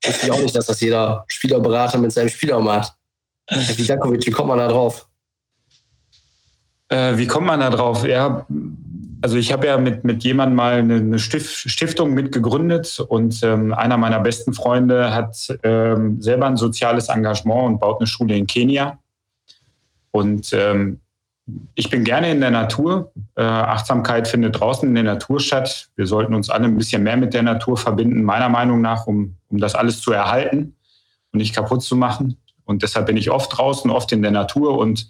wusste ich auch nicht, dass das jeder Spielerberater mit seinem Spieler macht. Herr Vidakovic, wie kommt man da drauf? Äh, wie kommt man da drauf? Ja, also ich habe ja mit, mit jemandem mal eine, eine Stiftung mitgegründet und ähm, einer meiner besten Freunde hat ähm, selber ein soziales Engagement und baut eine Schule in Kenia. Und ähm, ich bin gerne in der Natur. Äh, Achtsamkeit findet draußen in der Natur statt. Wir sollten uns alle ein bisschen mehr mit der Natur verbinden, meiner Meinung nach, um, um das alles zu erhalten und nicht kaputt zu machen. Und deshalb bin ich oft draußen, oft in der Natur. Und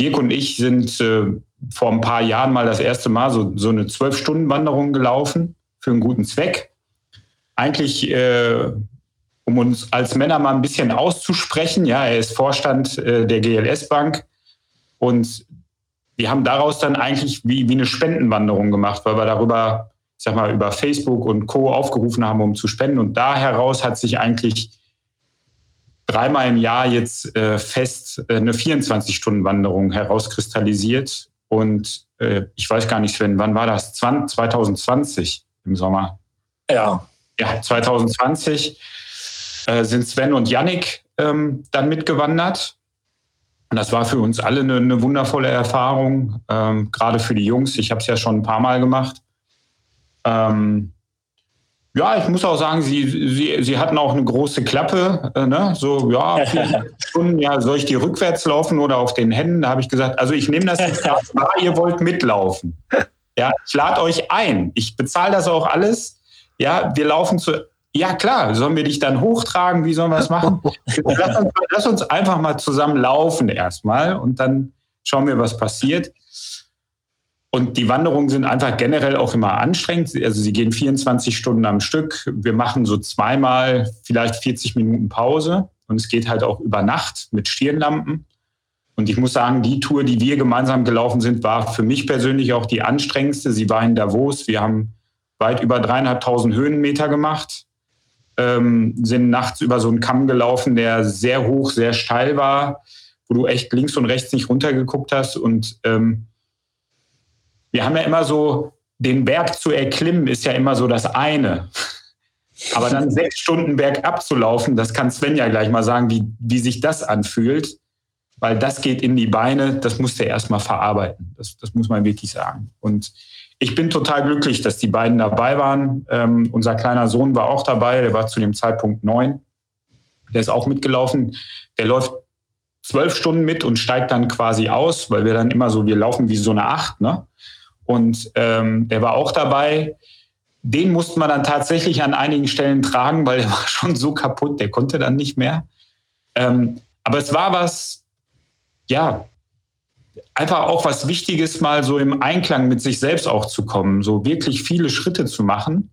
Dirk und ich sind äh, vor ein paar Jahren mal das erste Mal so, so eine Zwölf-Stunden-Wanderung gelaufen für einen guten Zweck. Eigentlich, äh, um uns als Männer mal ein bisschen auszusprechen. Ja, er ist Vorstand äh, der GLS-Bank. Und wir haben daraus dann eigentlich wie, wie eine Spendenwanderung gemacht, weil wir darüber, ich sag mal, über Facebook und Co. aufgerufen haben, um zu spenden. Und da heraus hat sich eigentlich dreimal im Jahr jetzt äh, fest äh, eine 24-Stunden-Wanderung herauskristallisiert. Und äh, ich weiß gar nicht, Sven, wann war das? 20, 2020 im Sommer. Ja. Ja, 2020 äh, sind Sven und Yannick ähm, dann mitgewandert. Und das war für uns alle eine, eine wundervolle Erfahrung, ähm, gerade für die Jungs. Ich habe es ja schon ein paar Mal gemacht. Ähm, ja, ich muss auch sagen, sie, sie, sie hatten auch eine große Klappe. Äh, ne? So, ja, Stunden, ja, soll ich die rückwärts laufen oder auf den Händen? Da habe ich gesagt, also ich nehme das jetzt wahr, ihr wollt mitlaufen. Ja, ich lade euch ein. Ich bezahle das auch alles. Ja, wir laufen zu. Ja, klar, sollen wir dich dann hochtragen? Wie sollen wir das machen? lass, uns, lass uns einfach mal zusammen laufen erstmal und dann schauen wir, was passiert. Und die Wanderungen sind einfach generell auch immer anstrengend. Also sie gehen 24 Stunden am Stück. Wir machen so zweimal vielleicht 40 Minuten Pause. Und es geht halt auch über Nacht mit Stirnlampen. Und ich muss sagen, die Tour, die wir gemeinsam gelaufen sind, war für mich persönlich auch die anstrengendste. Sie war in Davos. Wir haben weit über dreieinhalbtausend Höhenmeter gemacht, ähm, sind nachts über so einen Kamm gelaufen, der sehr hoch, sehr steil war, wo du echt links und rechts nicht runtergeguckt hast. Und ähm, wir haben ja immer so, den Berg zu erklimmen, ist ja immer so das eine. Aber dann sechs Stunden bergab zu laufen, das kann Sven ja gleich mal sagen, wie, wie sich das anfühlt. Weil das geht in die Beine, das musst du erstmal verarbeiten. Das, das muss man wirklich sagen. Und ich bin total glücklich, dass die beiden dabei waren. Ähm, unser kleiner Sohn war auch dabei, der war zu dem Zeitpunkt neun. Der ist auch mitgelaufen. Der läuft zwölf Stunden mit und steigt dann quasi aus, weil wir dann immer so, wir laufen wie so eine Acht, ne? Und ähm, der war auch dabei. Den mussten wir dann tatsächlich an einigen Stellen tragen, weil der war schon so kaputt, der konnte dann nicht mehr. Ähm, aber es war was, ja, einfach auch was Wichtiges, mal so im Einklang mit sich selbst auch zu kommen, so wirklich viele Schritte zu machen.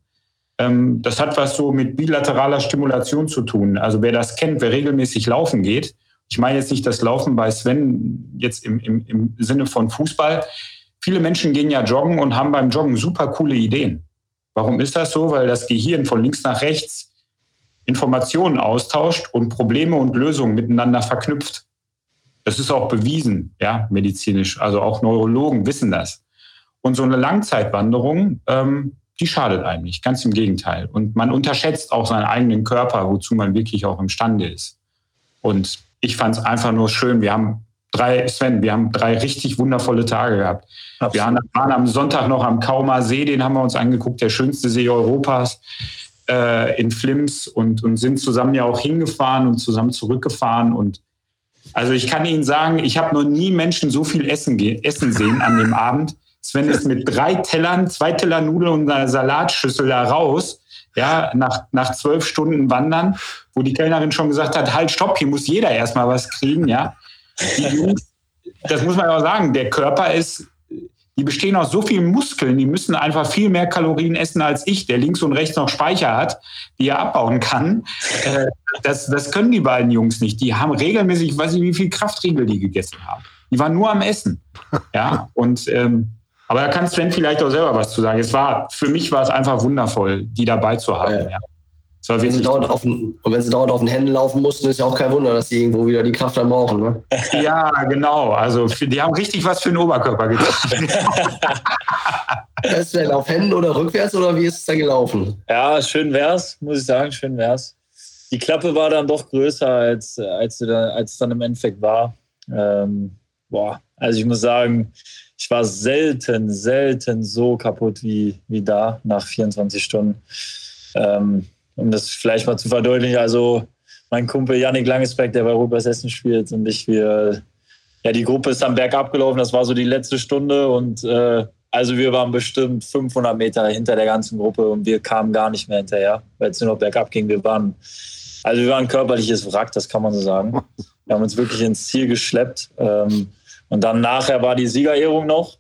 Ähm, das hat was so mit bilateraler Stimulation zu tun. Also wer das kennt, wer regelmäßig laufen geht, ich meine jetzt nicht das Laufen bei Sven jetzt im, im, im Sinne von Fußball, Viele Menschen gehen ja joggen und haben beim Joggen super coole Ideen. Warum ist das so? Weil das Gehirn von links nach rechts Informationen austauscht und Probleme und Lösungen miteinander verknüpft. Das ist auch bewiesen, ja, medizinisch. Also auch Neurologen wissen das. Und so eine Langzeitwanderung, ähm, die schadet einem nicht, ganz im Gegenteil. Und man unterschätzt auch seinen eigenen Körper, wozu man wirklich auch imstande ist. Und ich fand es einfach nur schön. Wir haben drei, Sven, wir haben drei richtig wundervolle Tage gehabt. Absolut. Wir waren am Sonntag noch am Kaumer See, den haben wir uns angeguckt, der schönste See Europas äh, in Flims und, und sind zusammen ja auch hingefahren und zusammen zurückgefahren. Und also ich kann Ihnen sagen, ich habe noch nie Menschen so viel essen, essen sehen an dem Abend. Sven ist mit drei Tellern, zwei Teller Nudeln und einer Salatschüssel da raus. Ja, nach, nach zwölf Stunden Wandern, wo die Kellnerin schon gesagt hat, halt, stopp, hier muss jeder erstmal was kriegen, ja. Die Jungs, das muss man auch sagen, der Körper ist die bestehen aus so vielen Muskeln, die müssen einfach viel mehr Kalorien essen als ich, der links und rechts noch Speicher hat, die er abbauen kann. Äh, das, das können die beiden Jungs nicht. Die haben regelmäßig, ich weiß nicht, wie viel Kraftriegel die gegessen haben. Die waren nur am Essen. Ja, und ähm, aber da kann Sven vielleicht auch selber was zu sagen. Es war, für mich war es einfach wundervoll, die dabei zu haben. Ja. ja. Wenn sie, dauernd auf den, und wenn sie dauernd auf den Händen laufen mussten, ist ja auch kein Wunder, dass sie irgendwo wieder die Kraft dann brauchen. Ne? Ja, genau. Also die haben richtig was für den Oberkörper getan. ist denn auf Händen oder rückwärts oder wie ist es da gelaufen? Ja, schön wär's, muss ich sagen, schön wär's. Die Klappe war dann doch größer, als, als, als es dann im Endeffekt war. Ähm, boah, also ich muss sagen, ich war selten, selten so kaputt wie, wie da nach 24 Stunden. Ähm, um das vielleicht mal zu verdeutlichen, also mein Kumpel Yannick Langesbeck, der bei Rupers Essen spielt und ich, wir, ja, die Gruppe ist am Berg abgelaufen, das war so die letzte Stunde und äh, also wir waren bestimmt 500 Meter hinter der ganzen Gruppe und wir kamen gar nicht mehr hinterher, weil es nur noch bergab ging. Wir waren, also wir waren körperliches Wrack, das kann man so sagen. Wir haben uns wirklich ins Ziel geschleppt. Ähm, und dann nachher war die Siegerehrung noch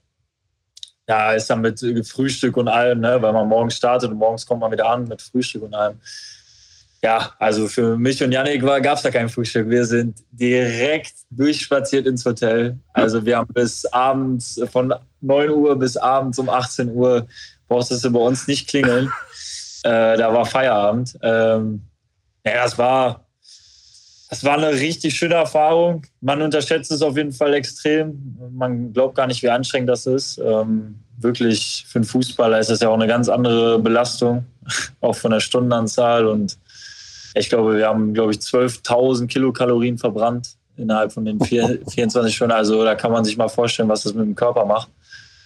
ja, ist dann mit Frühstück und allem, ne? weil man morgens startet und morgens kommt man wieder an mit Frühstück und allem. Ja, also für mich und Yannick gab es da kein Frühstück. Wir sind direkt durchspaziert ins Hotel. Also wir haben bis abends, von 9 Uhr bis abends um 18 Uhr, brauchst du bei uns nicht klingeln. Äh, da war Feierabend. Ähm, ja, das war, das war eine richtig schöne Erfahrung. Man unterschätzt es auf jeden Fall extrem. Man glaubt gar nicht, wie anstrengend das ist. Ähm, wirklich für einen Fußballer ist das ja auch eine ganz andere Belastung, auch von der Stundenanzahl. Und ich glaube, wir haben, glaube ich, 12.000 Kilokalorien verbrannt innerhalb von den vier, 24 Stunden. Also da kann man sich mal vorstellen, was das mit dem Körper macht.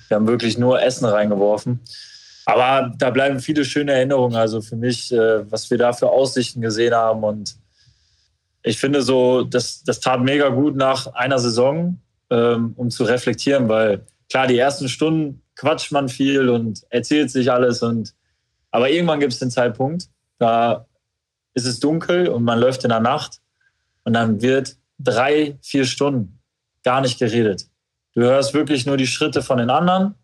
Wir haben wirklich nur Essen reingeworfen. Aber da bleiben viele schöne Erinnerungen. Also für mich, äh, was wir da für Aussichten gesehen haben und ich finde so, das, das tat mega gut nach einer Saison, ähm, um zu reflektieren, weil klar, die ersten Stunden quatscht man viel und erzählt sich alles und aber irgendwann gibt es den Zeitpunkt, da ist es dunkel und man läuft in der Nacht und dann wird drei, vier Stunden gar nicht geredet. Du hörst wirklich nur die Schritte von den anderen.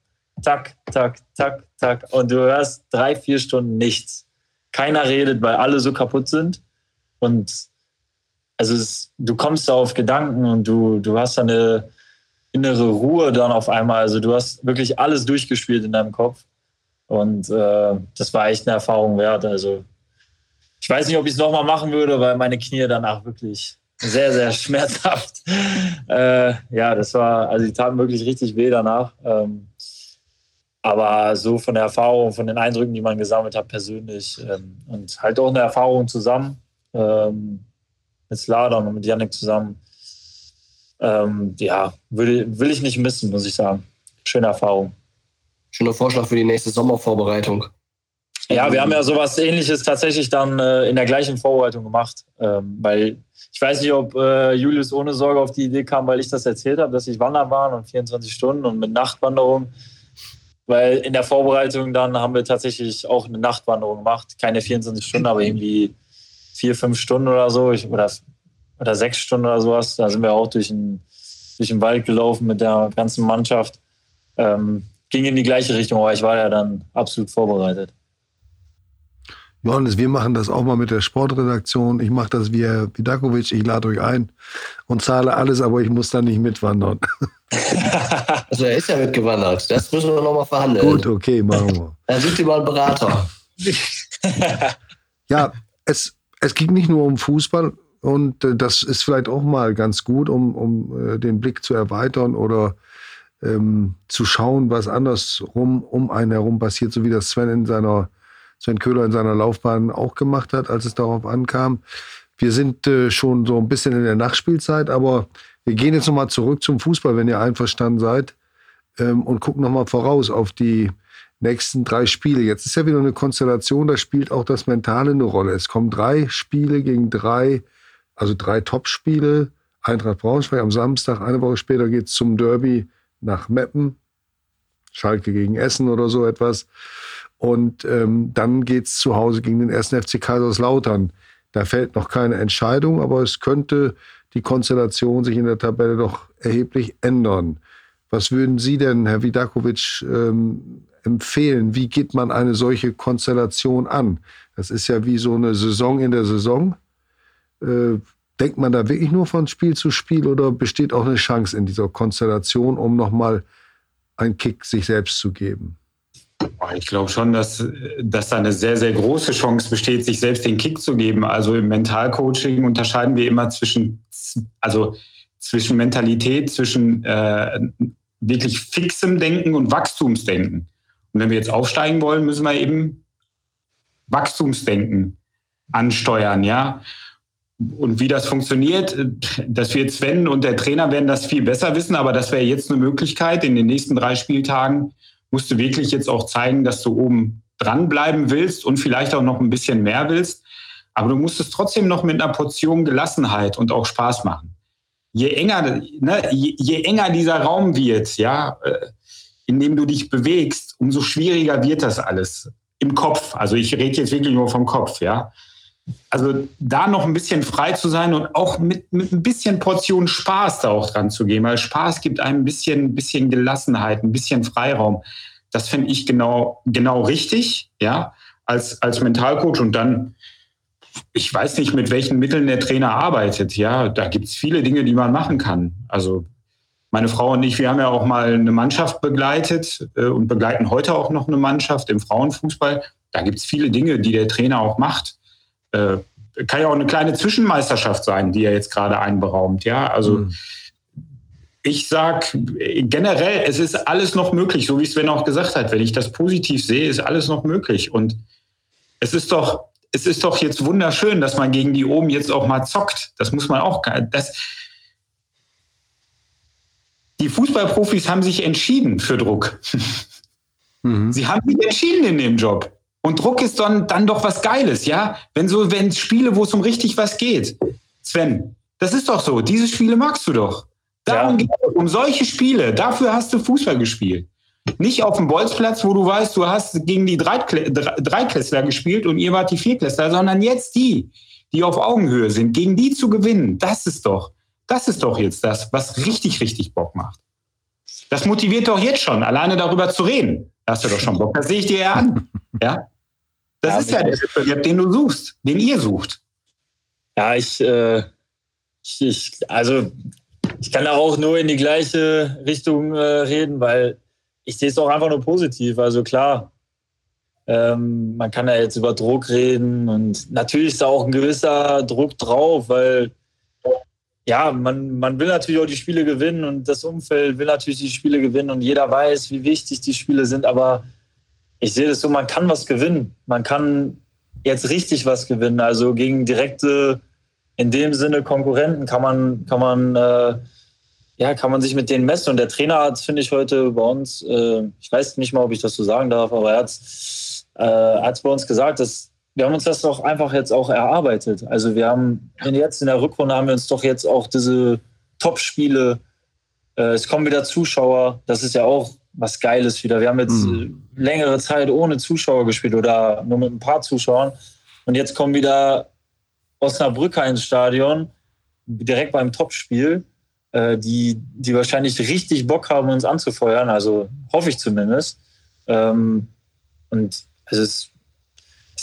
Tak, tak, tak, tak. Und du hörst drei, vier Stunden nichts. Keiner redet, weil alle so kaputt sind. Und also es, du kommst da auf Gedanken und du, du hast eine innere Ruhe dann auf einmal. Also du hast wirklich alles durchgespielt in deinem Kopf. Und äh, das war echt eine Erfahrung wert. Also ich weiß nicht, ob ich es nochmal machen würde, weil meine Knie danach wirklich sehr, sehr schmerzhaft. äh, ja, das war, also die taten wirklich richtig weh danach. Ähm, aber so von der Erfahrung, von den Eindrücken, die man gesammelt hat, persönlich ähm, und halt auch eine Erfahrung zusammen. Ähm, mit Sladon und mit Yannick zusammen. Ähm, ja, will, will ich nicht missen, muss ich sagen. Schöne Erfahrung. Schöner Vorschlag für die nächste Sommervorbereitung. Ja, wir haben ja sowas ähnliches tatsächlich dann äh, in der gleichen Vorbereitung gemacht. Ähm, weil ich weiß nicht, ob äh, Julius ohne Sorge auf die Idee kam, weil ich das erzählt habe, dass ich wandern war und 24 Stunden und mit Nachtwanderung. Weil in der Vorbereitung dann haben wir tatsächlich auch eine Nachtwanderung gemacht. Keine 24 Stunden, aber irgendwie vier, fünf Stunden oder so, ich, oder, oder sechs Stunden oder sowas. Da sind wir auch durch den, durch den Wald gelaufen mit der ganzen Mannschaft. Ähm, ging in die gleiche Richtung, aber ich war ja dann absolut vorbereitet. Johannes, wir machen das auch mal mit der Sportredaktion. Ich mache das via Vidakovic. Ich lade euch ein und zahle alles, aber ich muss dann nicht mitwandern. also er ist ja mitgewandert. Das müssen wir nochmal verhandeln. Gut, okay, machen wir. Dann sucht ihr mal einen Berater. ja, es, es ging nicht nur um Fußball und äh, das ist vielleicht auch mal ganz gut, um, um äh, den Blick zu erweitern oder ähm, zu schauen, was andersrum um einen herum passiert, so wie das Sven in seiner Sven Köhler in seiner Laufbahn auch gemacht hat, als es darauf ankam. Wir sind äh, schon so ein bisschen in der Nachspielzeit, aber wir gehen jetzt nochmal zurück zum Fußball, wenn ihr einverstanden seid, ähm, und gucken nochmal voraus auf die nächsten drei Spiele. Jetzt ist ja wieder eine Konstellation, da spielt auch das Mentale eine Rolle. Es kommen drei Spiele gegen drei, also drei Top-Spiele. Eintracht Braunschweig am Samstag, eine Woche später geht es zum Derby nach Meppen. Schalke gegen Essen oder so etwas. Und ähm, dann geht es zu Hause gegen den ersten FC Kaiserslautern. Da fällt noch keine Entscheidung, aber es könnte die Konstellation sich in der Tabelle doch erheblich ändern. Was würden Sie denn, Herr Vidakovic, ähm, empfehlen? Wie geht man eine solche Konstellation an? Das ist ja wie so eine Saison in der Saison. Äh, denkt man da wirklich nur von Spiel zu Spiel oder besteht auch eine Chance in dieser Konstellation, um nochmal einen Kick sich selbst zu geben? Ich glaube schon, dass, dass da eine sehr, sehr große Chance besteht, sich selbst den Kick zu geben. Also im Mentalcoaching unterscheiden wir immer zwischen, also zwischen Mentalität, zwischen äh, wirklich fixem Denken und Wachstumsdenken. Und wenn wir jetzt aufsteigen wollen, müssen wir eben Wachstumsdenken ansteuern, ja. Und wie das funktioniert, das wird Sven und der Trainer werden das viel besser wissen, aber das wäre jetzt eine Möglichkeit. In den nächsten drei Spieltagen musst du wirklich jetzt auch zeigen, dass du oben dranbleiben willst und vielleicht auch noch ein bisschen mehr willst. Aber du musst es trotzdem noch mit einer Portion Gelassenheit und auch Spaß machen. Je enger, ne, je, je enger dieser Raum wird, ja, äh, in dem du dich bewegst, umso schwieriger wird das alles im Kopf. Also ich rede jetzt wirklich nur vom Kopf, ja. Also da noch ein bisschen frei zu sein und auch mit, mit ein bisschen Portion Spaß da auch dran zu gehen, weil Spaß gibt einem ein bisschen, ein bisschen Gelassenheit, ein bisschen Freiraum. Das finde ich genau, genau richtig, ja, als, als Mentalcoach. Und dann, ich weiß nicht, mit welchen Mitteln der Trainer arbeitet. Ja, da gibt es viele Dinge, die man machen kann. Also meine Frau und ich, wir haben ja auch mal eine Mannschaft begleitet äh, und begleiten heute auch noch eine Mannschaft im Frauenfußball. Da gibt es viele Dinge, die der Trainer auch macht. Äh, kann ja auch eine kleine Zwischenmeisterschaft sein, die er jetzt gerade einberaumt. Ja, also mhm. ich sag generell, es ist alles noch möglich, so wie Sven auch gesagt hat. Wenn ich das positiv sehe, ist alles noch möglich. Und es ist doch, es ist doch jetzt wunderschön, dass man gegen die oben jetzt auch mal zockt. Das muss man auch. Das, die Fußballprofis haben sich entschieden für Druck. Mhm. Sie haben sich entschieden in dem Job. Und Druck ist dann, dann doch was Geiles, ja? Wenn so, wenn Spiele, wo es um richtig was geht. Sven, das ist doch so. Diese Spiele magst du doch. Darum ja. geht es, um solche Spiele. Dafür hast du Fußball gespielt. Nicht auf dem Bolzplatz, wo du weißt, du hast gegen die Dreiklässler gespielt und ihr wart die Vierklässler, sondern jetzt die, die auf Augenhöhe sind, gegen die zu gewinnen. Das ist doch, das ist doch jetzt das, was richtig, richtig Bock macht. Das motiviert doch jetzt schon, alleine darüber zu reden. Da hast du doch schon Bock. Das sehe ich dir ja an. Ja? Das ja, ist ja der Wettbewerb, den du suchst, den ihr sucht. Ja, ich, äh, ich, ich, also ich kann da auch nur in die gleiche Richtung äh, reden, weil ich sehe es auch einfach nur positiv. Also klar, ähm, man kann ja jetzt über Druck reden und natürlich ist da auch ein gewisser Druck drauf, weil ja, man, man will natürlich auch die Spiele gewinnen und das Umfeld will natürlich die Spiele gewinnen und jeder weiß, wie wichtig die Spiele sind, aber ich sehe das so, man kann was gewinnen. Man kann jetzt richtig was gewinnen. Also gegen direkte, in dem Sinne Konkurrenten kann man, kann man, äh, ja, kann man sich mit denen messen. Und der Trainer hat, finde ich, heute bei uns, äh, ich weiß nicht mal, ob ich das so sagen darf, aber er hat es äh, bei uns gesagt, dass wir haben uns das doch einfach jetzt auch erarbeitet. Also wir haben jetzt in der Rückrunde haben wir uns doch jetzt auch diese Top-Spiele, äh, es kommen wieder Zuschauer, das ist ja auch was Geiles wieder. Wir haben jetzt mhm. längere Zeit ohne Zuschauer gespielt oder nur mit ein paar Zuschauern. Und jetzt kommen wieder Osnabrücker ins Stadion, direkt beim Topspiel, äh, die, die wahrscheinlich richtig Bock haben, uns anzufeuern. Also hoffe ich zumindest. Ähm, und es ist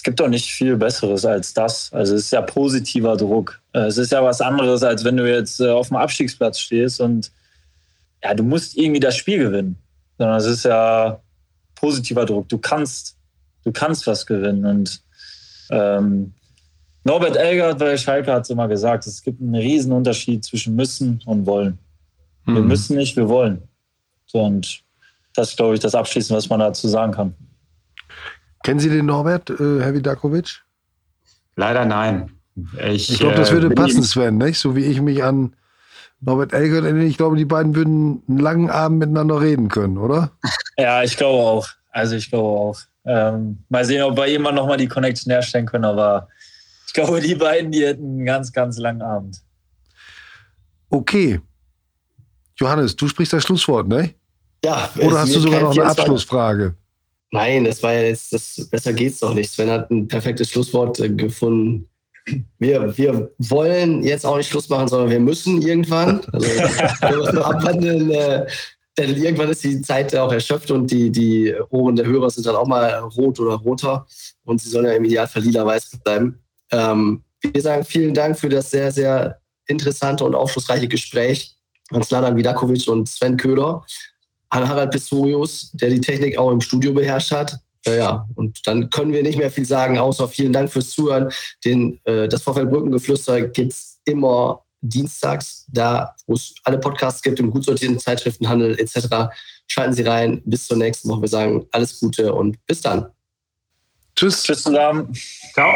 es gibt doch nicht viel Besseres als das. Also es ist ja positiver Druck. Äh, es ist ja was anderes, als wenn du jetzt äh, auf dem Abstiegsplatz stehst und ja, du musst irgendwie das Spiel gewinnen. Sondern es ist ja positiver Druck. Du kannst, du kannst was gewinnen. Und ähm, Norbert Elgert bei Schalke hat es immer gesagt, es gibt einen riesen Unterschied zwischen müssen und wollen. Wir mhm. müssen nicht, wir wollen. So, und das ist, glaube ich, das Abschließende, was man dazu sagen kann. Kennen Sie den Norbert, äh, Herr Vidakovic? Leider nein. Ich, ich glaube, das würde äh, passen, Sven, nicht? So wie ich mich an Norbert Elgert erinnere. Ich glaube, die beiden würden einen langen Abend miteinander reden können, oder? Ja, ich glaube auch. Also ich glaube auch. Ähm, mal sehen, ob wir jemand nochmal die Connection herstellen können, aber ich glaube, die beiden, die hätten einen ganz, ganz langen Abend. Okay. Johannes, du sprichst das Schlusswort, ne? Ja, Oder hast du sogar noch eine Abschlussfrage? Nein, das war jetzt, das, besser geht's doch nicht. Sven hat ein perfektes Schlusswort äh, gefunden. Wir, wir wollen jetzt auch nicht Schluss machen, sondern wir müssen irgendwann. Also wir müssen abwandeln, äh, denn irgendwann ist die Zeit auch erschöpft und die, die Ohren der Hörer sind dann auch mal rot oder roter und sie sollen ja im Idealfall lila-weiß bleiben. Ähm, wir sagen vielen Dank für das sehr, sehr interessante und aufschlussreiche Gespräch an Sladan Vidakovic und Sven Köhler, an Harald Pistorius, der die Technik auch im Studio beherrscht hat. Ja, ja, und dann können wir nicht mehr viel sagen, außer vielen Dank fürs Zuhören. Den, äh, das Vorfeldbrückengeflüster gibt es immer dienstags, da wo es alle Podcasts gibt, im gut sortierten Zeitschriftenhandel etc. Schalten Sie rein. Bis zur nächsten Woche. Wir sagen alles Gute und bis dann. Tschüss. Tschüss zusammen. Ciao.